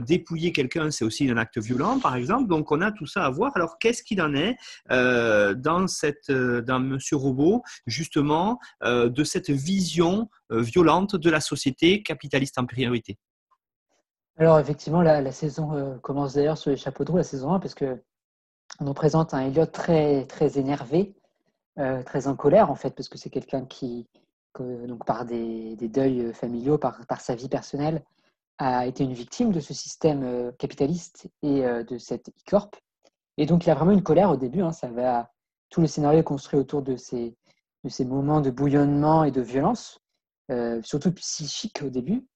dépouiller quelqu'un, c'est aussi un acte violent, par exemple. Donc, on a tout ça à voir. Alors, qu'est-ce qu'il en est dans, cette, dans Monsieur Robot, justement, de cette vision violente de la société capitaliste en priorité Alors effectivement, la, saison euh, commence d'ailleurs sur les chapeaux de roue, la saison 1, parce que on nous présente un Elliot très, très énervé, euh, très en colère en fait, parce que c'est quelqu'un qui, donc par des, deuils familiaux, par, sa vie personnelle, a été une victime de ce système euh, capitaliste et de cette e-corp. Et donc il a vraiment une colère au début, hein, ça va, tout le scénario est construit autour de ces moments de bouillonnement et de violence. Euh, surtout psychique au début,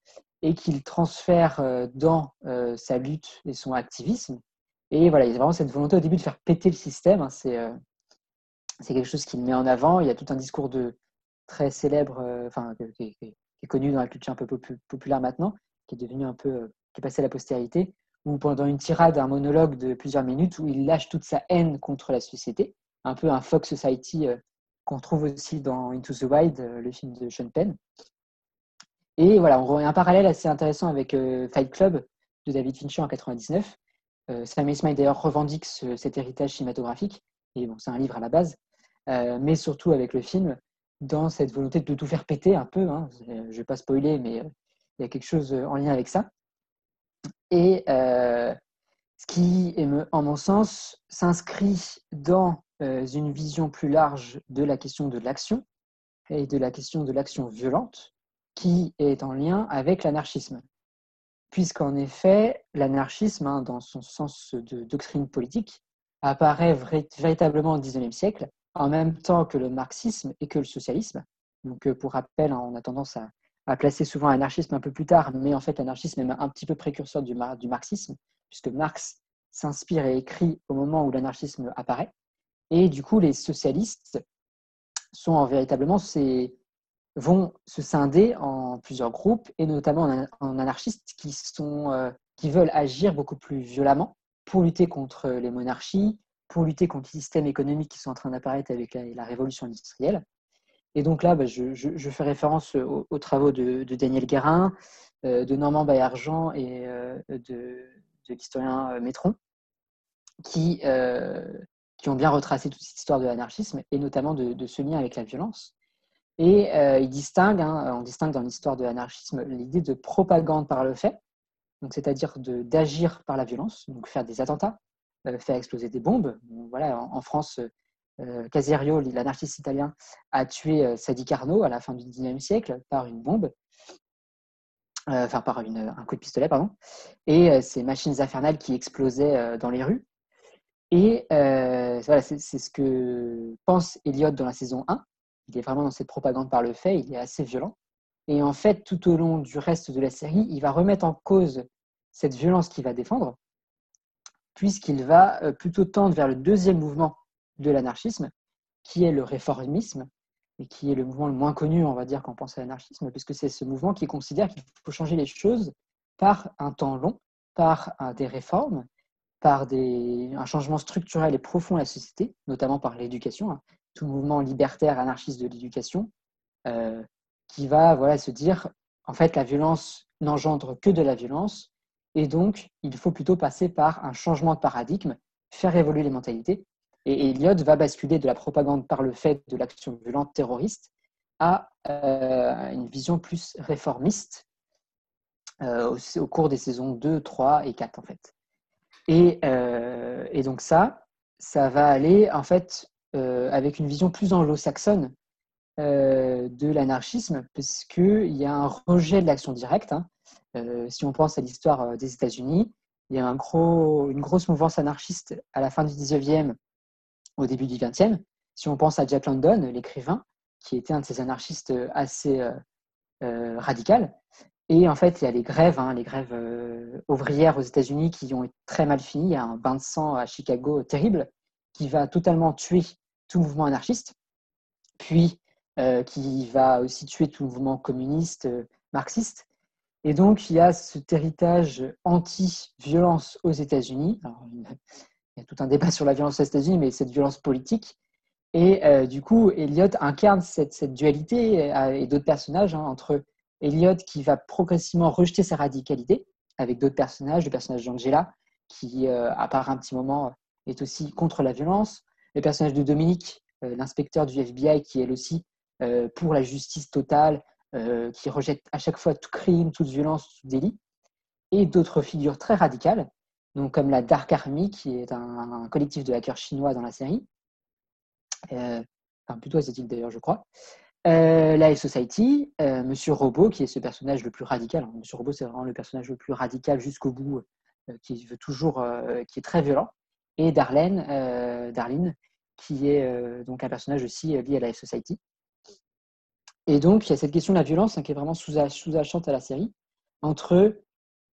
et qu'il transfère euh, dans euh, sa lutte et son activisme. Et voilà, il y a vraiment cette volonté au début de faire péter le système. Hein. c'est quelque chose qu'il met en avant. Il y a tout un discours de très célèbre, enfin, qui, est connu dans la culture un peu populaire maintenant, qui est devenu un peu, qui est passé à la postérité, où pendant une tirade, un monologue de plusieurs minutes, où il lâche toute sa haine contre la société, un peu un Fox Society qu'on trouve aussi dans Into the Wild, euh, le film de Sean Penn. Et voilà, on a un parallèle assez intéressant avec euh, Fight Club de David Fincher en 99. Euh, Sam d'ailleurs revendique cet héritage cinématographique, et bon, c'est un livre à la base, mais surtout avec le film, dans cette volonté de tout faire péter un peu. Hein. Je ne vais pas spoiler, mais il y a quelque chose en lien avec ça. Et ce qui, en mon sens, s'inscrit dans euh, une vision plus large de la question de l'action et de la question de l'action violente qui est en lien avec l'anarchisme. Puisqu'en effet, l'anarchisme, hein, dans son sens de doctrine politique, apparaît véritablement au XIXe siècle, en même temps que le marxisme et que le socialisme. Donc, euh, pour rappel, hein, on a tendance à, placer souvent l'anarchisme un peu plus tard, mais en fait, l'anarchisme est un petit peu précurseur du marxisme, puisque Marx s'inspire et écrit au moment où l'anarchisme apparaît. Et du coup, les socialistes sont véritablement vont se scinder en plusieurs groupes, et notamment en, anarchistes qui, sont, euh, qui veulent agir beaucoup plus violemment pour lutter contre les monarchies, pour lutter contre les systèmes économiques qui sont en train d'apparaître avec la, révolution industrielle. Et donc là, bah, je, fais référence aux, travaux de, Daniel Guérin, euh, de Normand Baillargeant et euh, de, de l'historien Métron, qui, qui ont bien retracé toute cette histoire de l'anarchisme et notamment de, ce lien avec la violence. Et euh, distinguent, hein, on distingue dans l'histoire de l'anarchisme l'idée de propagande par le fait, c'est-à-dire d'agir par la violence, donc faire des attentats, euh, faire exploser des bombes. voilà, en, France, euh, Caserio, l'anarchiste italien, a tué euh, Sadi Carnot à la fin du XIXe siècle par une bombe, enfin par un coup de pistolet, pardon, et ces machines infernales qui explosaient dans les rues. Et euh, c'est ce que pense Elliot dans la saison 1. Il est vraiment dans cette propagande par le fait, il est assez violent. Et en fait, tout au long du reste de la série, il va remettre en cause cette violence qu'il va défendre, puisqu'il va euh, plutôt tendre vers le deuxième mouvement de l'anarchisme, qui est le réformisme, et qui est le mouvement le moins connu, on va dire, quand on pense à l'anarchisme, puisque c'est ce mouvement qui considère qu'il faut changer les choses par un temps long, par des réformes, par un changement structurel et profond de la société, notamment par l'éducation, hein. tout mouvement libertaire anarchiste de l'éducation, euh, qui va voilà, se dire, en fait, la violence n'engendre que de la violence, et donc il faut plutôt passer par un changement de paradigme, faire évoluer les mentalités. Et Eliot va basculer de la propagande par le fait de l'action violente terroriste à euh, une vision plus réformiste euh, au, au, cours des saisons 2, 3 et 4 en fait. Euh, et, donc ça, ça va aller en fait euh, avec une vision plus anglo-saxonne euh, de l'anarchisme, puisqu'il y a un rejet de l'action directe. Hein. si on pense à l'histoire des États-Unis, il y a une grosse mouvance anarchiste à la fin du 19e, au début du 20e. Si on pense à Jack London, l'écrivain, qui était un de ces anarchistes assez radical, et en fait, il y a les grèves, hein, les grèves euh, ouvrières aux États-Unis qui ont très mal fini. Il y a un bain de sang à Chicago terrible qui va totalement tuer tout mouvement anarchiste, puis euh, qui va aussi tuer tout mouvement communiste, marxiste. Et donc, il y a cet héritage anti-violence aux États-Unis. Il y a tout un débat sur la violence aux États-Unis, mais cette violence politique. Et euh, du coup, Elliot incarne cette, dualité euh, et d'autres personnages hein, entre Elliot qui va progressivement rejeter sa radicalité avec d'autres personnages, le personnage d'Angela qui, euh, à part un petit moment, est aussi contre la violence, le personnage de Dominique, l'inspecteur du FBI qui est aussi pour la justice totale, euh, qui rejette à chaque fois tout crime, toute violence, tout délit, et d'autres figures très radicales, donc comme la Dark Army, qui est un, collectif de hackers chinois dans la série, euh, enfin plutôt asiatique d'ailleurs, je crois. Euh, la Society, euh, Monsieur Robot, qui est ce personnage le plus radical. Monsieur Robot, c'est vraiment le personnage le plus radical jusqu'au bout, qui veut toujours, qui est très violent. Et Darlene, Darlene qui est donc un personnage aussi lié à la Society. Et donc, il y a cette question de la violence hein, qui est vraiment sous-achante à la série, entre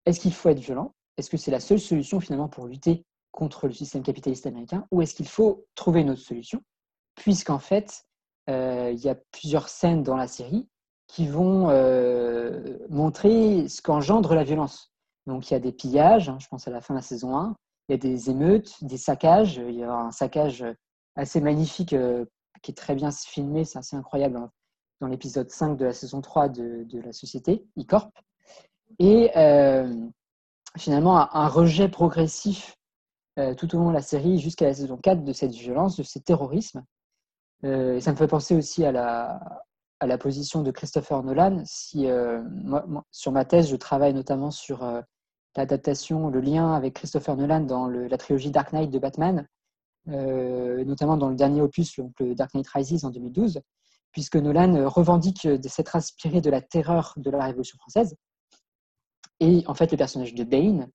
est-ce qu'il faut être violent? Est-ce que c'est la seule solution finalement pour lutter contre le système capitaliste américain? Ou est-ce qu'il faut trouver une autre solution? Puisqu'en fait, euh, il y a plusieurs scènes dans la série qui vont euh, montrer ce qu'engendre la violence. Donc, il y a des pillages, hein, je pense à la fin de la saison 1, il y a des émeutes, des saccages. Il y a un saccage assez magnifique euh, qui est très bien filmé, c'est assez incroyable. Hein dans l'épisode 5 de la saison 3 de, la société, e-corp. Et euh, finalement, un, rejet progressif euh, tout au long de la série jusqu'à la saison 4 de cette violence, de ce terrorisme. Euh, ça me fait penser aussi à la, position de Christopher Nolan. Moi, sur ma thèse, je travaille notamment sur l'adaptation, le lien avec Christopher Nolan dans la trilogie Dark Knight de Batman, notamment dans le dernier opus, le Dark Knight Rises en 2012 puisque Nolan revendique de s'être inspiré de la terreur de la Révolution française. Et en fait, le personnage de Bane,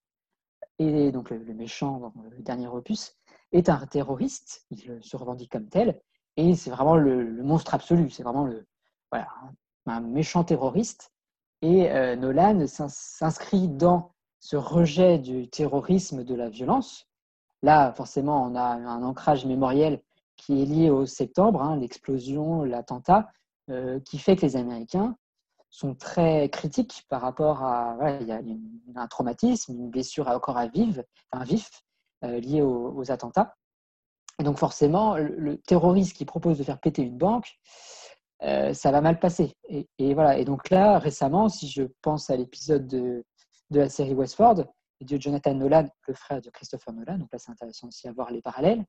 et donc le, méchant dans le dernier opus, est un terroriste, il se revendique comme tel, et c'est vraiment le, monstre absolu, c'est vraiment le, voilà, un méchant terroriste. Et euh, Nolan s'inscrit dans ce rejet du terrorisme, de la violence. Là, forcément, on a un ancrage mémoriel qui est lié au septembre, hein, l'explosion, l'attentat, euh, qui fait que les Américains sont très critiques par rapport à. il y a un traumatisme, une blessure encore à vivre, enfin, vif, euh, liée aux, attentats. Et donc, forcément, le, terroriste qui propose de faire péter une banque, euh, ça va mal passer. Et, voilà. Et donc, là, récemment, si je pense à l'épisode de, la série Westford, de Jonathan Nolan, le frère de Christopher Nolan, donc là, c'est intéressant aussi à voir les parallèles,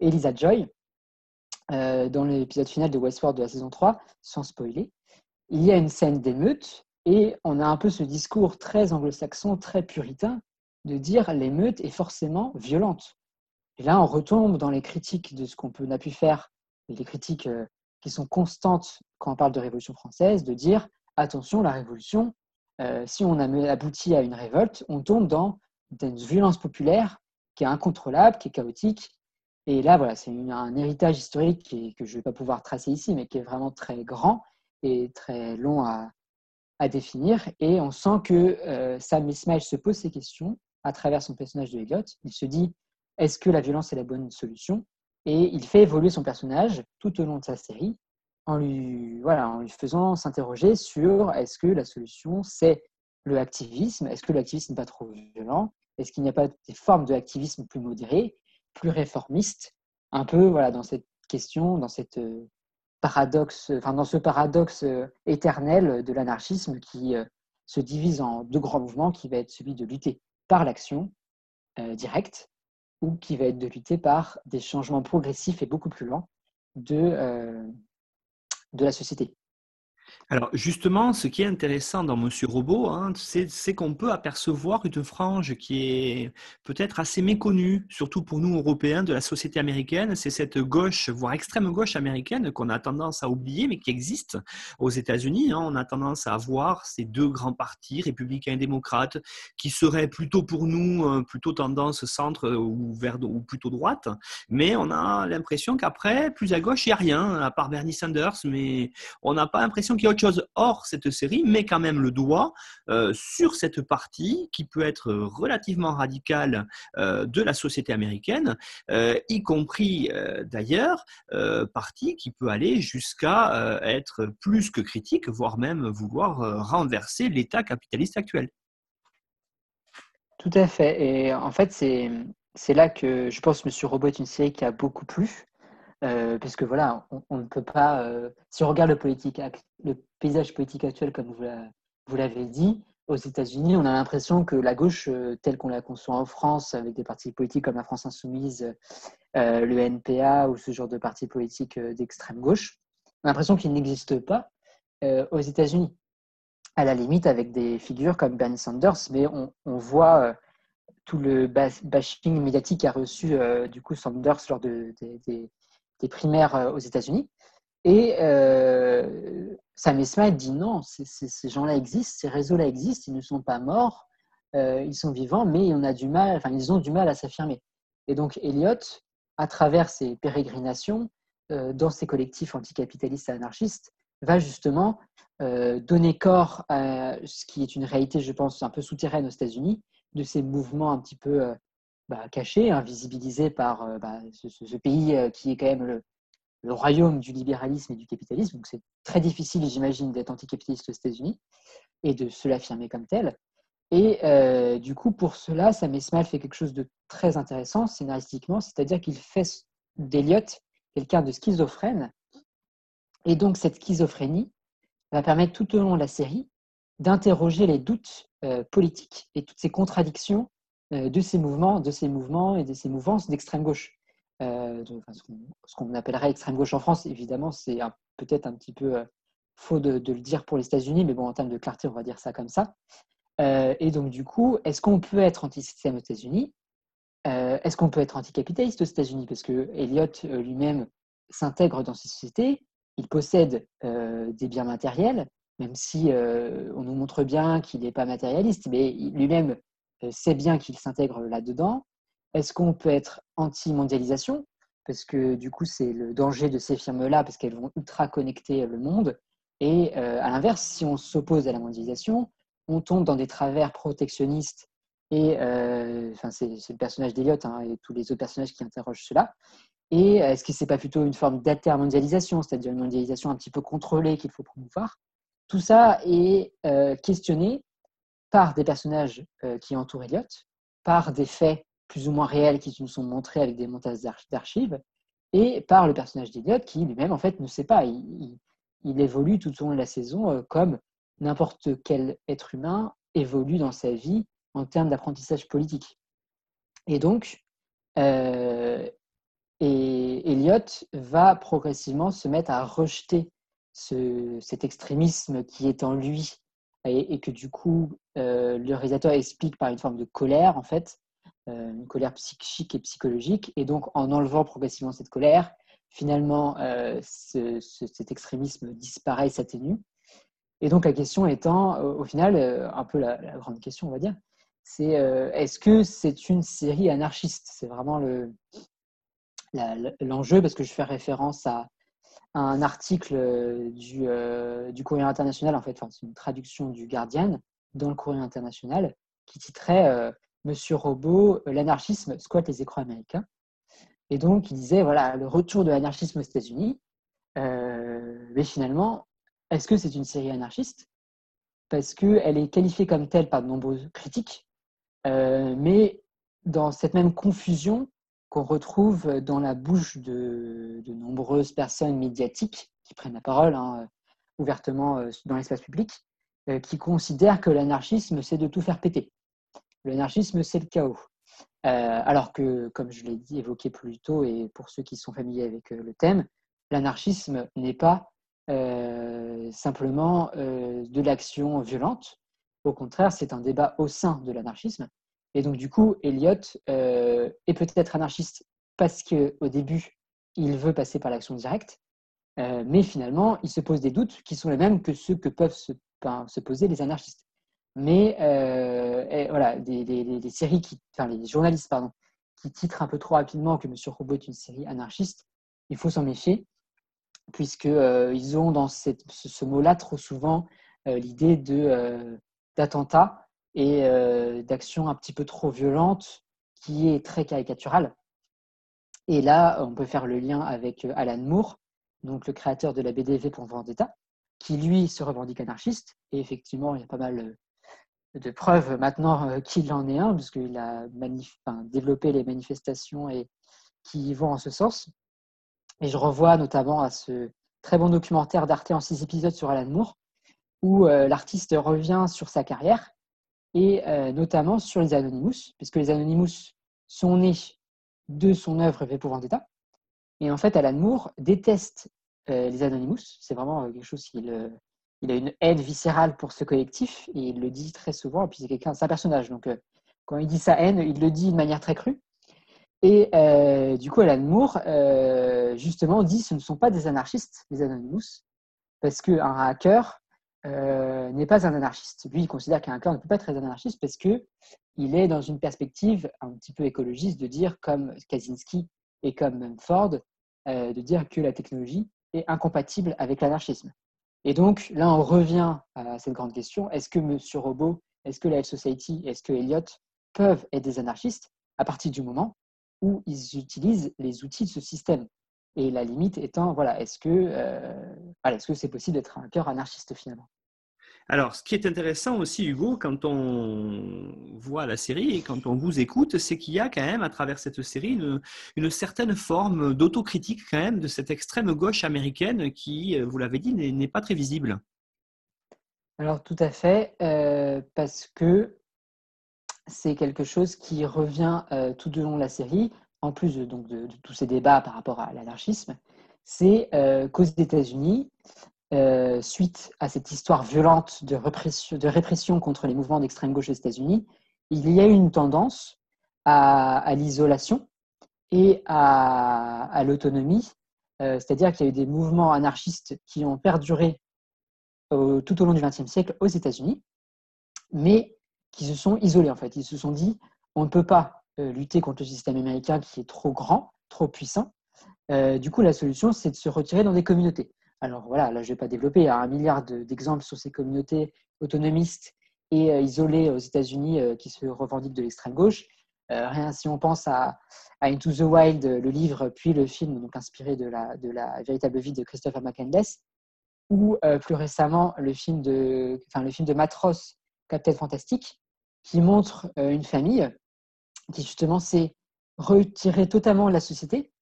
et Lisa Joy, euh, dans l'épisode final de Westworld de la saison 3, sans spoiler, il y a une scène d'émeute et on a un peu ce discours très anglo-saxon, très puritain, de dire l'émeute est forcément violente. Et là, on retombe dans les critiques de ce qu'on a pu faire, les critiques euh, qui sont constantes quand on parle de Révolution française, de dire attention, la Révolution, euh, si on aboutit à une révolte, on tombe dans une violence populaire qui est incontrôlable, qui est chaotique, et là, voilà, c'est un héritage historique que je ne vais pas pouvoir tracer ici, mais qui est vraiment très grand et très long à, définir. Et on sent que euh, Sam Ismail se pose ces questions à travers son personnage de Elliot. Il se dit est-ce que la violence est la bonne solution? Et il fait évoluer son personnage tout au long de sa série en lui, faisant s'interroger sur est-ce que la solution c'est le activisme? Est-ce que l'activisme n'est pas trop violent? Est-ce qu'il n'y a pas des formes de activisme plus modérées plus réformiste, un peu voilà, dans cette question, dans cette euh, paradoxe, dans ce paradoxe euh, éternel de l'anarchisme qui euh, se divise en deux grands mouvements, qui va être celui de lutter par l'action directe qui va être de lutter par des changements progressifs et beaucoup plus lents de, de la société. Alors justement, ce qui est intéressant dans Monsieur Robot, hein, c'est qu'on peut apercevoir une frange qui est peut-être assez méconnue, surtout pour nous Européens de la société américaine. C'est cette gauche, voire extrême gauche américaine qu'on a tendance à oublier, mais qui existe aux États-Unis. Hein. On a tendance à voir ces deux grands partis, républicains et démocrates, qui seraient plutôt pour nous, euh, plutôt tendance centre ou, vers, ou plutôt droite. Mais on a l'impression qu'après, plus à gauche, il n'y a rien, à part Bernie Sanders, mais on n'a pas l'impression qu'il y a chose hors cette série met quand même le doigt sur cette partie qui peut être relativement radicale de la société américaine, y compris d'ailleurs partie qui peut aller jusqu'à être plus que critique, voire même vouloir renverser l'État capitaliste actuel. Tout à fait. Et en fait, c'est c'est là que je pense que Monsieur Robot est une série qui a beaucoup plu. Euh, parce que voilà, on, ne peut pas. Euh, si on regarde le, paysage politique actuel, comme vous l'avez dit, aux États-Unis, on a l'impression que la gauche, euh, telle qu'on la conçoit en France, avec des partis politiques comme la France Insoumise, le NPA ou ce genre de partis politiques d'extrême gauche, on a l'impression qu'ils n'existent pas aux États-Unis. À la limite, avec des figures comme Bernie Sanders, mais on, voit tout le bashing médiatique qu'a reçu euh, du coup Sanders lors de, primaires euh, aux États-Unis. Et euh, Sam Smith dit non, ces gens-là existent, ces réseaux-là existent, ils ne sont pas morts, euh, ils sont vivants, mais on a du mal, enfin, ils ont du mal à s'affirmer. Et donc Elliot, à travers ses pérégrinations dans ces collectifs anticapitalistes et anarchistes, va justement donner corps à ce qui est une réalité, je pense, un peu souterraine aux États-Unis, de ces mouvements un petit peu euh, bah, cachés, invisibilisés par euh, bah, ce, pays euh, qui est quand même le, royaume du libéralisme et du capitalisme. Donc c'est très difficile, j'imagine, d'être anticapitaliste aux États-Unis et de se l'affirmer comme tel. Et du coup, pour cela, Sam Esmail fait quelque chose de très intéressant scénaristiquement, c'est-à-dire qu'il fait d'Eliott quelqu'un de schizophrène. Et donc, cette schizophrénie va permettre tout au long de la série d'interroger les doutes euh, politiques et toutes ces contradictions euh, de ces mouvements, de ces mouvements et de ces mouvances d'extrême gauche. Euh, ce qu'on appellerait extrême gauche en France, évidemment, c'est peut-être un petit peu faux de, le dire pour les États-Unis, mais bon, en termes de clarté, on va dire ça comme ça. et donc, du coup, est-ce qu'on peut être anti-système aux États-Unis? Est-ce qu'on peut être anticapitaliste aux États-Unis? Parce que Elliot lui-même s'intègre dans ces sociétés, il possède des biens matériels, même si euh, on nous montre bien qu'il n'est pas matérialiste, mais lui-même euh, sait bien qu'il s'intègre là-dedans. Est-ce qu'on peut être anti-mondialisation? Parce que du coup, c'est le danger de ces firmes-là, parce qu'elles vont ultra connecter le monde. Et euh, à l'inverse, si on s'oppose à la mondialisation, on tombe dans des travers protectionnistes. Et enfin, c'est le personnage d'Eliott hein, et tous les autres personnages qui interrogent cela. Et est-ce que ce n'est pas plutôt une forme d'intermondialisation, c'est-à-dire une mondialisation un petit peu contrôlée qu'il faut promouvoir? Tout ça est euh, questionné par des personnages euh, qui entourent Elliot, par des faits plus ou moins réels qui nous sont montrés avec des montages d'archives, et par le personnage d'Eliot qui lui-même en fait ne sait pas. Il, évolue tout au long de la saison euh, comme n'importe quel être humain évolue dans sa vie en termes d'apprentissage politique. Et donc, et Elliot va progressivement se mettre à rejeter cet extrémisme qui est en lui et, que du coup euh, le réalisateur explique par une forme de colère en fait, euh, une colère psychique et psychologique. Et donc en enlevant progressivement cette colère, finalement euh, cet extrémisme disparaît, s'atténue. Et donc la question étant, au final, un peu la, grande question on va dire, c'est est-ce que c'est une série anarchiste? C'est vraiment l'enjeu parce que je fais référence à un article euh, du, euh, du international, en fait, c'est une traduction du Guardian dans le Courrier international, qui titrait euh, Monsieur Robot, l'anarchisme squatte les écrans américains. Et donc, il disait voilà, le retour de l'anarchisme aux États-Unis. mais finalement, est-ce que c'est une série anarchiste? Parce qu'elle est qualifiée comme telle par de nombreuses critiques, mais dans cette même confusion, qu'on retrouve dans la bouche de, nombreuses personnes médiatiques qui prennent la parole hein, ouvertement euh, dans l'espace public, euh, qui considèrent que l'anarchisme, c'est de tout faire péter. L'anarchisme, c'est le chaos. Euh, alors que, comme je l'ai dit, évoqué plus tôt, et pour ceux qui sont familiers avec le thème, l'anarchisme n'est pas simplement de l'action violente. Au contraire, c'est un débat au sein de l'anarchisme et donc, du coup, Elliot euh, est peut-être anarchiste parce qu'au début, il veut passer par l'action directe, euh, mais finalement, il se pose des doutes qui sont les mêmes que ceux que peuvent se, se poser les anarchistes. Mais euh, voilà, des, séries qui, enfin, les journalistes pardon, qui titrent un peu trop rapidement que Monsieur Robot est une série anarchiste, il faut s'en méfier puisqu'ils ont dans cette, ce, mot-là trop souvent l'idée d'attentats et d'actions un petit peu trop violentes qui est très caricaturale. Et là, on peut faire le lien avec Alan Moore, donc le créateur de la BDV pour Vendetta, qui lui se revendique anarchiste. Et effectivement, il y a pas mal de preuves maintenant euh, qu'il en est un, puisqu'il a développé les manifestations et qui vont en ce sens. Et je revois notamment à ce très bon documentaire d'Arte en six épisodes sur Alan Moore, où euh, l'artiste revient sur sa carrière et euh, notamment sur les Anonymous, puisque les Anonymous sont nés de son œuvre V pour Vendetta. Et en fait, Alan Moore déteste les Anonymous. C'est vraiment quelque chose qu'il il a une haine viscérale pour ce collectif et il le dit très souvent. Et puis c'est quelqu'un, c'est un personnage, donc euh, quand il dit sa haine, il le dit de manière très crue. Et euh, du coup, Alan Moore, euh, justement, dit ce ne sont pas des anarchistes, les Anonymous, parce qu'un hacker n'est pas un anarchiste. Lui, il considère qu'un hacker ne peut pas être un anarchiste parce qu'il est dans une perspective un petit peu écologiste de dire, comme Kaczynski et comme Ford, de dire que la technologie est incompatible avec l'anarchisme. Et donc, là, on revient à cette grande question. Est-ce que Monsieur Robot, est-ce que la Health Society, est-ce que Elliot peuvent être des anarchistes à partir du moment où ils utilisent les outils de ce système? Et la limite étant, voilà, est-ce que euh, est-ce que c'est possible d'être un cœur anarchiste finalement? Alors, ce qui est intéressant aussi, Hugo, quand on voit la série et quand on vous écoute, c'est qu'il y a quand même à travers cette série une, certaine forme d'autocritique quand même de cette extrême gauche américaine qui, vous l'avez dit, n'est pas très visible. Alors, tout à fait, euh, parce que c'est quelque chose qui revient euh, tout au long de la série, en plus de, donc, de, tous ces débats par rapport à l'anarchisme, c'est euh, qu'aux États-Unis, euh, suite à cette histoire violente de répression, contre les mouvements d'extrême gauche aux États-Unis, il y a eu une tendance à, l'isolation et à, l'autonomie. Euh, c'est-à-dire qu'il y a eu des mouvements anarchistes qui ont perduré tout au long du XXe siècle aux États-Unis, mais qui se sont isolés en fait. Ils se sont dit on ne peut pas lutter contre le système américain qui est trop grand, trop puissant. Du coup, la solution, c'est de se retirer dans des communautés. Alors voilà, là je ne vais pas développer, il y a un milliard d'exemples sur ces communautés autonomistes et euh, isolées aux États-Unis euh, qui se revendiquent de l'extrême gauche. Euh, rien si on pense à, Into the Wild, le livre, puis le film, donc inspiré de la, de la véritable vie de Christopher McCandless, ou plus récemment le film de, enfin, le film de Matros, Captain Fantastic, qui montre une famille qui justement s'est retirée totalement de la société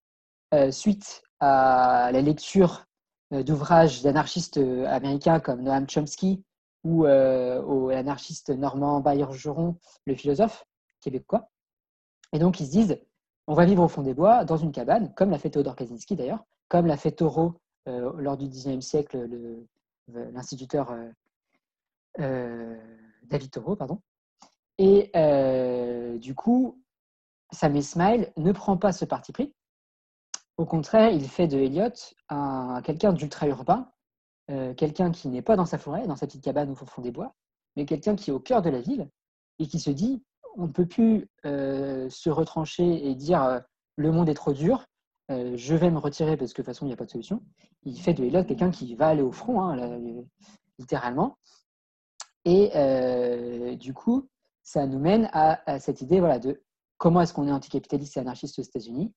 suite à la lecture euh, d'ouvrages d'anarchistes euh, américains comme Noam Chomsky ou euh, l'anarchiste normand Bayer-Juron, le philosophe québécois. Et donc, ils se disent, on va vivre au fond des bois, dans une cabane, comme l'a fait Théodore Kaczynski d'ailleurs, comme l'a fait Thoreau lors du XIXe siècle, l'instituteur David Thoreau. Pardon. Et du coup, Sam Smile ne prend pas ce parti pris, au contraire, il fait de Elliot un, quelqu'un d'ultra-urbain, euh, quelqu'un qui n'est pas dans sa forêt, dans sa petite cabane au fond des bois, mais quelqu'un qui est au cœur de la ville et qui se dit on ne peut plus euh, se retrancher et dire euh, le monde est trop dur, je vais me retirer parce que de toute façon il n'y a pas de solution. Il fait de Elliot quelqu'un qui va aller au front, hein, littéralement. Et du coup, ça nous mène à, à cette idée voilà, de comment est-ce qu'on est anticapitaliste et anarchiste aux États-Unis?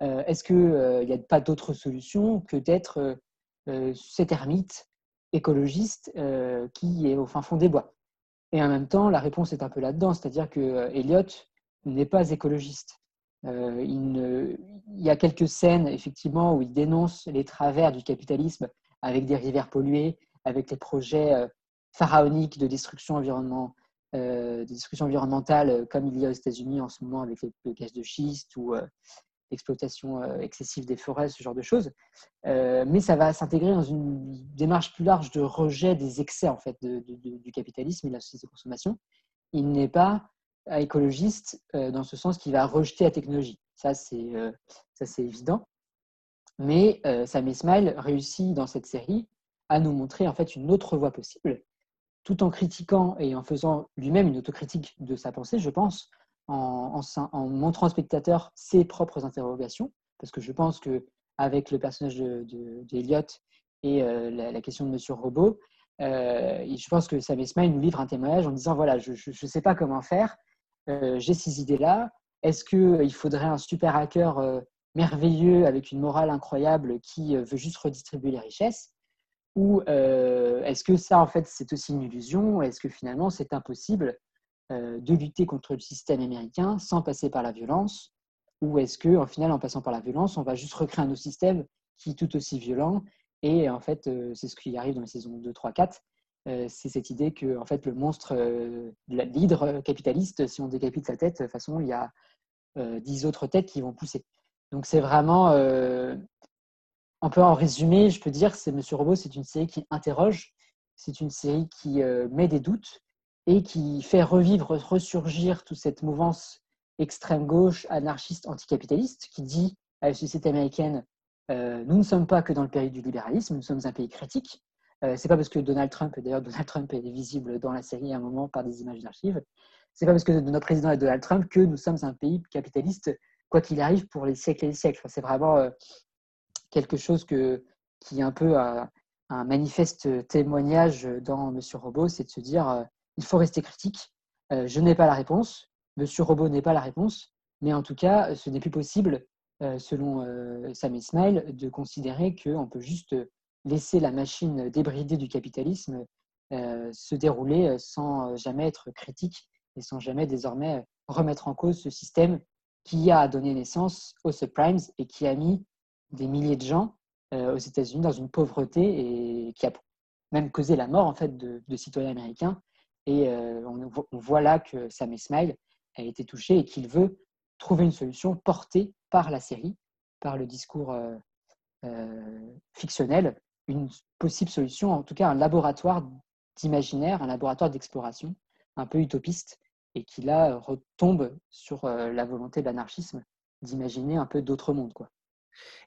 Est-ce qu'il n'y a pas d'autre solution que d'être euh, euh, cet ermite écologiste qui est au fin fond des bois? Et en même temps, la réponse est un peu là-dedans, c'est-à-dire que Eliot n'est pas écologiste. il, y a quelques scènes, effectivement, où il dénonce les travers du capitalisme avec des rivières polluées, avec les projets pharaoniques de destruction, environnementale, comme il y a aux États-Unis en ce moment avec les, le gaz de schiste l'exploitation euh, excessive des forêts, ce genre de choses. Euh, mais ça va s'intégrer dans une démarche plus large de rejet des excès en fait, du capitalisme et de la société de consommation. Il n'est pas écologiste euh, dans ce sens qu'il va rejeter la technologie. Ça, c'est évident. Mais Sam Smile réussit dans cette série à nous montrer en fait une autre voie possible, tout en critiquant et en faisant lui-même une autocritique de sa pensée, je pense, en, montrant au spectateur ses propres interrogations, parce que je pense que avec le personnage d'Eliot et la, question de Monsieur Robot. je pense que Sam Esmail nous livre un témoignage en disant voilà, je ne sais pas comment faire, j'ai ces idées-là. Est-ce qu'il faudrait un super hacker merveilleux avec une morale incroyable qui veut juste redistribuer les richesses ou euh, est-ce que ça, en fait, c'est aussi une illusion Est-ce que finalement, c'est impossible euh, de lutter contre le système américain sans passer par la violence Ou est-ce que, en final, en passant par la violence, on va juste recréer un autre système qui est tout aussi violent Et en fait, euh, c'est ce qui arrive dans les saisons 2, 3, 4. c'est cette idée que en fait, le monstre, l'hydre capitaliste, si on décapite sa tête, de toute façon, il y a dix autres têtes qui vont pousser. Donc c'est vraiment un peu en résumé, je peux dire, c'est Monsieur Robot, c'est une série qui interroge, c'est une série qui euh, met des doutes et qui fait revivre, ressurgir toute cette mouvance extrême gauche, anarchiste, anticapitaliste, qui dit à la société américaine euh, nous ne sommes pas que dans le pays du libéralisme, nous sommes un pays critique. Euh, c'est pas parce que Donald Trump, et d'ailleurs Donald Trump est visible dans la série à un moment par des images d'archives, c'est pas parce que notre président est Donald Trump que nous sommes un pays capitaliste, quoi qu'il arrive, pour les siècles et les siècles. c'est vraiment euh, quelque chose qui est un peu un, manifeste témoignage dans Monsieur Robot, c'est de se dire euh, il faut rester critique. Euh, je n'ai pas la réponse, Monsieur Robot n'est pas la réponse, mais en tout cas, ce n'est plus possible, euh, selon Sam Smile, de considérer qu'on peut juste laisser la machine débridée du capitalisme se dérouler sans jamais être critique et sans jamais désormais remettre en cause ce système qui a donné naissance aux subprimes et qui a mis des milliers de gens euh, aux États-Unis dans une pauvreté et qui a même causé la mort en fait de, citoyens américains. Et euh, on, voit là que Sam Esmail a été touché et qu'il veut trouver une solution portée par la série, par le discours euh, fictionnel, une possible solution, en tout cas un laboratoire d'imaginaire, un laboratoire d'exploration un peu utopiste et qui là retombe sur la volonté de l'anarchisme d'imaginer un peu d'autres mondes. Quoi.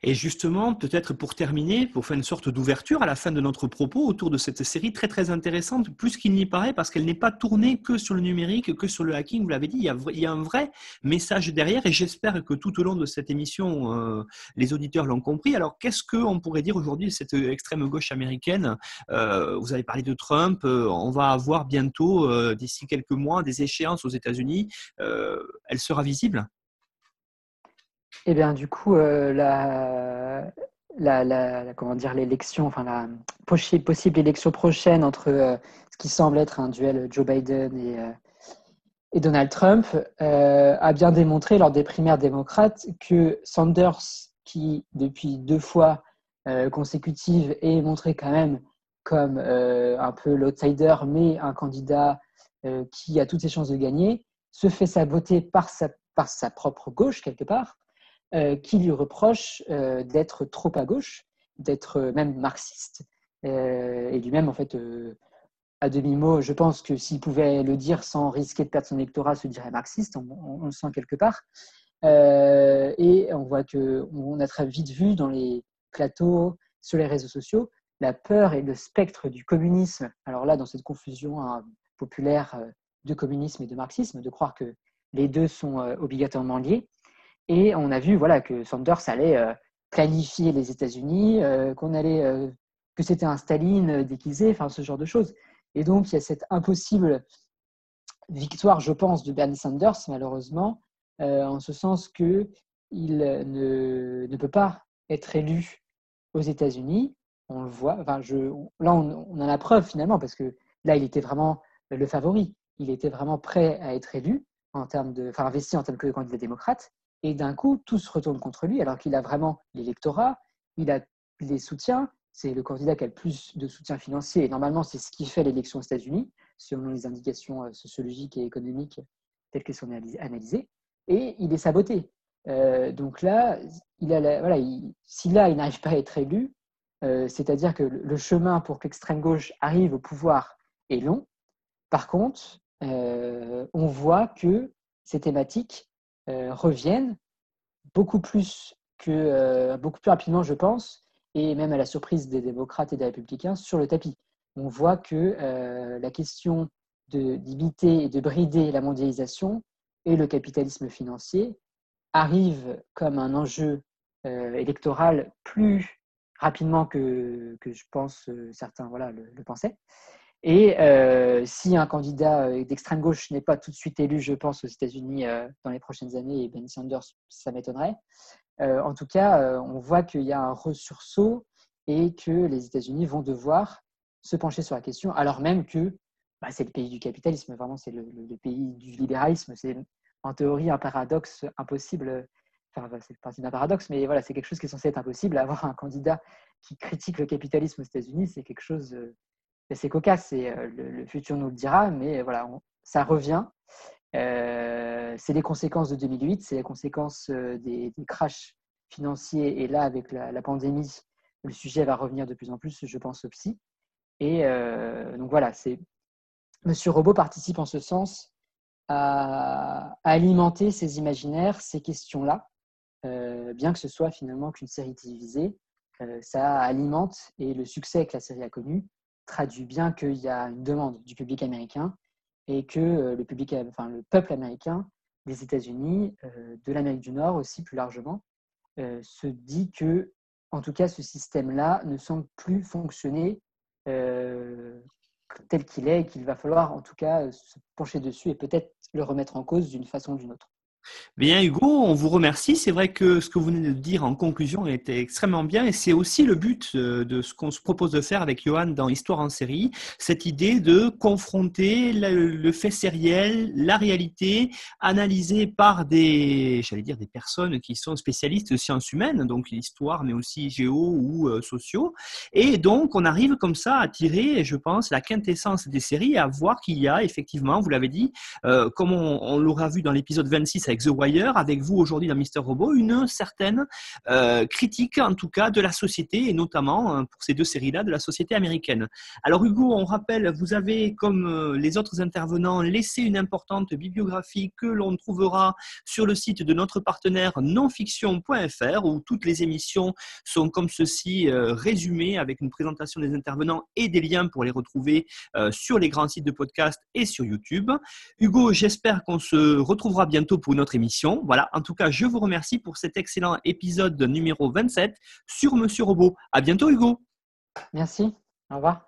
Et justement, peut-être pour terminer, pour faire une sorte d'ouverture à la fin de notre propos autour de cette série très très intéressante, plus qu'il n'y paraît, parce qu'elle n'est pas tournée que sur le numérique, que sur le hacking, vous l'avez dit, il y, a, un vrai message derrière, et j'espère que tout au long de cette émission, euh, les auditeurs l'ont compris. Alors, qu'est-ce qu'on pourrait dire aujourd'hui de cette extrême gauche américaine? Euh, Vous avez parlé de Trump, euh, on va avoir bientôt, d'ici quelques mois, des échéances aux États-Unis. elle sera visible? Eh bien, du coup, euh, la, la, comment dire, l'élection, enfin la possible élection prochaine entre euh, ce qui semble être un duel Joe Biden et, euh, Donald Trump a bien démontré lors des primaires démocrates que Sanders, qui depuis deux fois consécutives est montré quand même comme un peu l'outsider, mais un candidat qui a toutes ses chances de gagner, se fait saboter par sa, par sa propre gauche quelque part qui lui reproche euh, d'être trop à gauche, d'être même marxiste. Euh, et lui-même, en fait, à demi-mot, je pense que s'il pouvait le dire sans risquer de perdre son électorat, se dirait marxiste, on, le sent quelque part. et on voit qu'on a très vite vu dans les plateaux, sur les réseaux sociaux, la peur et le spectre du communisme. Alors là, dans cette confusion hein, populaire de communisme et de marxisme, de croire que les deux sont obligatoirement liés, et on a vu voilà, que Sanders allait euh, planifier les États-Unis, euh, qu'on allait, euh, que c'était un Staline déguisé, enfin ce genre de choses. Et donc il y a cette impossible victoire, je pense, de Bernie Sanders, malheureusement, en ce sens que il ne, ne, peut pas être élu aux États-Unis. On le voit. Enfin, je, là, on, on, a la preuve finalement, parce que là, il était vraiment le favori. Il était vraiment prêt à être élu en termes de, enfin, investi en tant que candidat démocrate. Et d'un coup, tout se retourne contre lui, alors qu'il a vraiment l'électorat, il a les soutiens, c'est le candidat qui a le plus de soutien financier, et normalement, c'est ce qui fait l'élection aux États-Unis, selon les indications euh, sociologiques et économiques telles qu'elles sont analysées, et il est saboté. Euh, donc là, voilà, si là, il n'arrive pas à être élu, euh, c'est-à-dire que le chemin pour que l'extrême gauche arrive au pouvoir est long. Par contre, on voit que ces thématiques euh, reviennent beaucoup plus que euh, beaucoup plus rapidement, je pense, et même à la surprise des démocrates et des républicains sur le tapis. On voit que euh, la question d'imiter et de brider la mondialisation et le capitalisme financier arrive comme un enjeu électorale plus rapidement que, que je pense certains voilà, le pensaient. Et si un candidat d'extrême gauche n'est pas tout de suite élu, je pense, aux États-Unis dans les prochaines années, et Bernie Sanders, ça m'étonnerait. en tout cas, on voit qu'il y a un ressursaut et que les États-Unis vont devoir se pencher sur la question, alors même que bah, c'est le pays du capitalisme, vraiment, c'est le, pays du libéralisme. C'est en théorie un paradoxe impossible. Enfin, c'est partie d'un paradoxe, mais voilà, c'est quelque chose qui est censé être impossible. Avoir un candidat qui critique le capitalisme aux États-Unis, c'est quelque chose c'est cocasse, et euh, le, futur nous le dira, mais voilà, ça revient. Euh, c'est les conséquences de 2008, c'est les conséquences euh, des, crashs financiers, et là, avec la, pandémie, le sujet va revenir de plus en plus, je pense, au psy. Et donc voilà, Monsieur Robot participe en ce sens à, alimenter ces imaginaires, ces questions-là, bien que ce soit finalement qu'une série télévisée, ça alimente et le succès que la série a connu traduit bien qu'il y a une demande du public américain et que euh, le, public, enfin, le peuple américain des États-Unis, euh, de l'Amérique du Nord aussi plus largement, euh, se dit que, en tout cas, ce système-là ne semble plus fonctionner tel qu'il est et qu'il va falloir, en tout cas, se pencher dessus et peut-être le remettre en cause d'une façon ou d'une autre. Bien Hugo, on vous remercie. C'est vrai que ce que vous venez de dire en conclusion était extrêmement bien et c'est aussi le but euh, de ce qu'on se propose de faire avec Johan dans Histoire en série, cette idée de confronter le, fait sériel, la réalité, analysée par des, j'allais dire, des personnes qui sont spécialistes de sciences humaines, donc l'histoire, mais aussi géo ou euh, sociaux. Et donc, on arrive comme ça à tirer, je pense, la quintessence des séries à voir qu'il y a effectivement, vous l'avez dit, euh, comme on l'aura vu dans l'épisode 26 avec The Wire, avec vous aujourd'hui dans Mister Robot, une certaine euh, critique en tout cas de la société et notamment euh, pour ces deux séries-là de la société américaine. Alors Hugo, on rappelle, vous avez comme euh, les autres intervenants laissé une importante bibliographie que l'on trouvera sur le site de notre partenaire nonfiction.fr où toutes les émissions sont comme ceci résumées avec une présentation des intervenants et des liens pour les retrouver sur les grands sites de podcast et sur YouTube. Hugo, j'espère qu'on se retrouvera bientôt pour une émission. Voilà, en tout cas, je vous remercie pour cet excellent épisode numéro 27 sur Monsieur Robot. À bientôt, Hugo. Merci. Au revoir.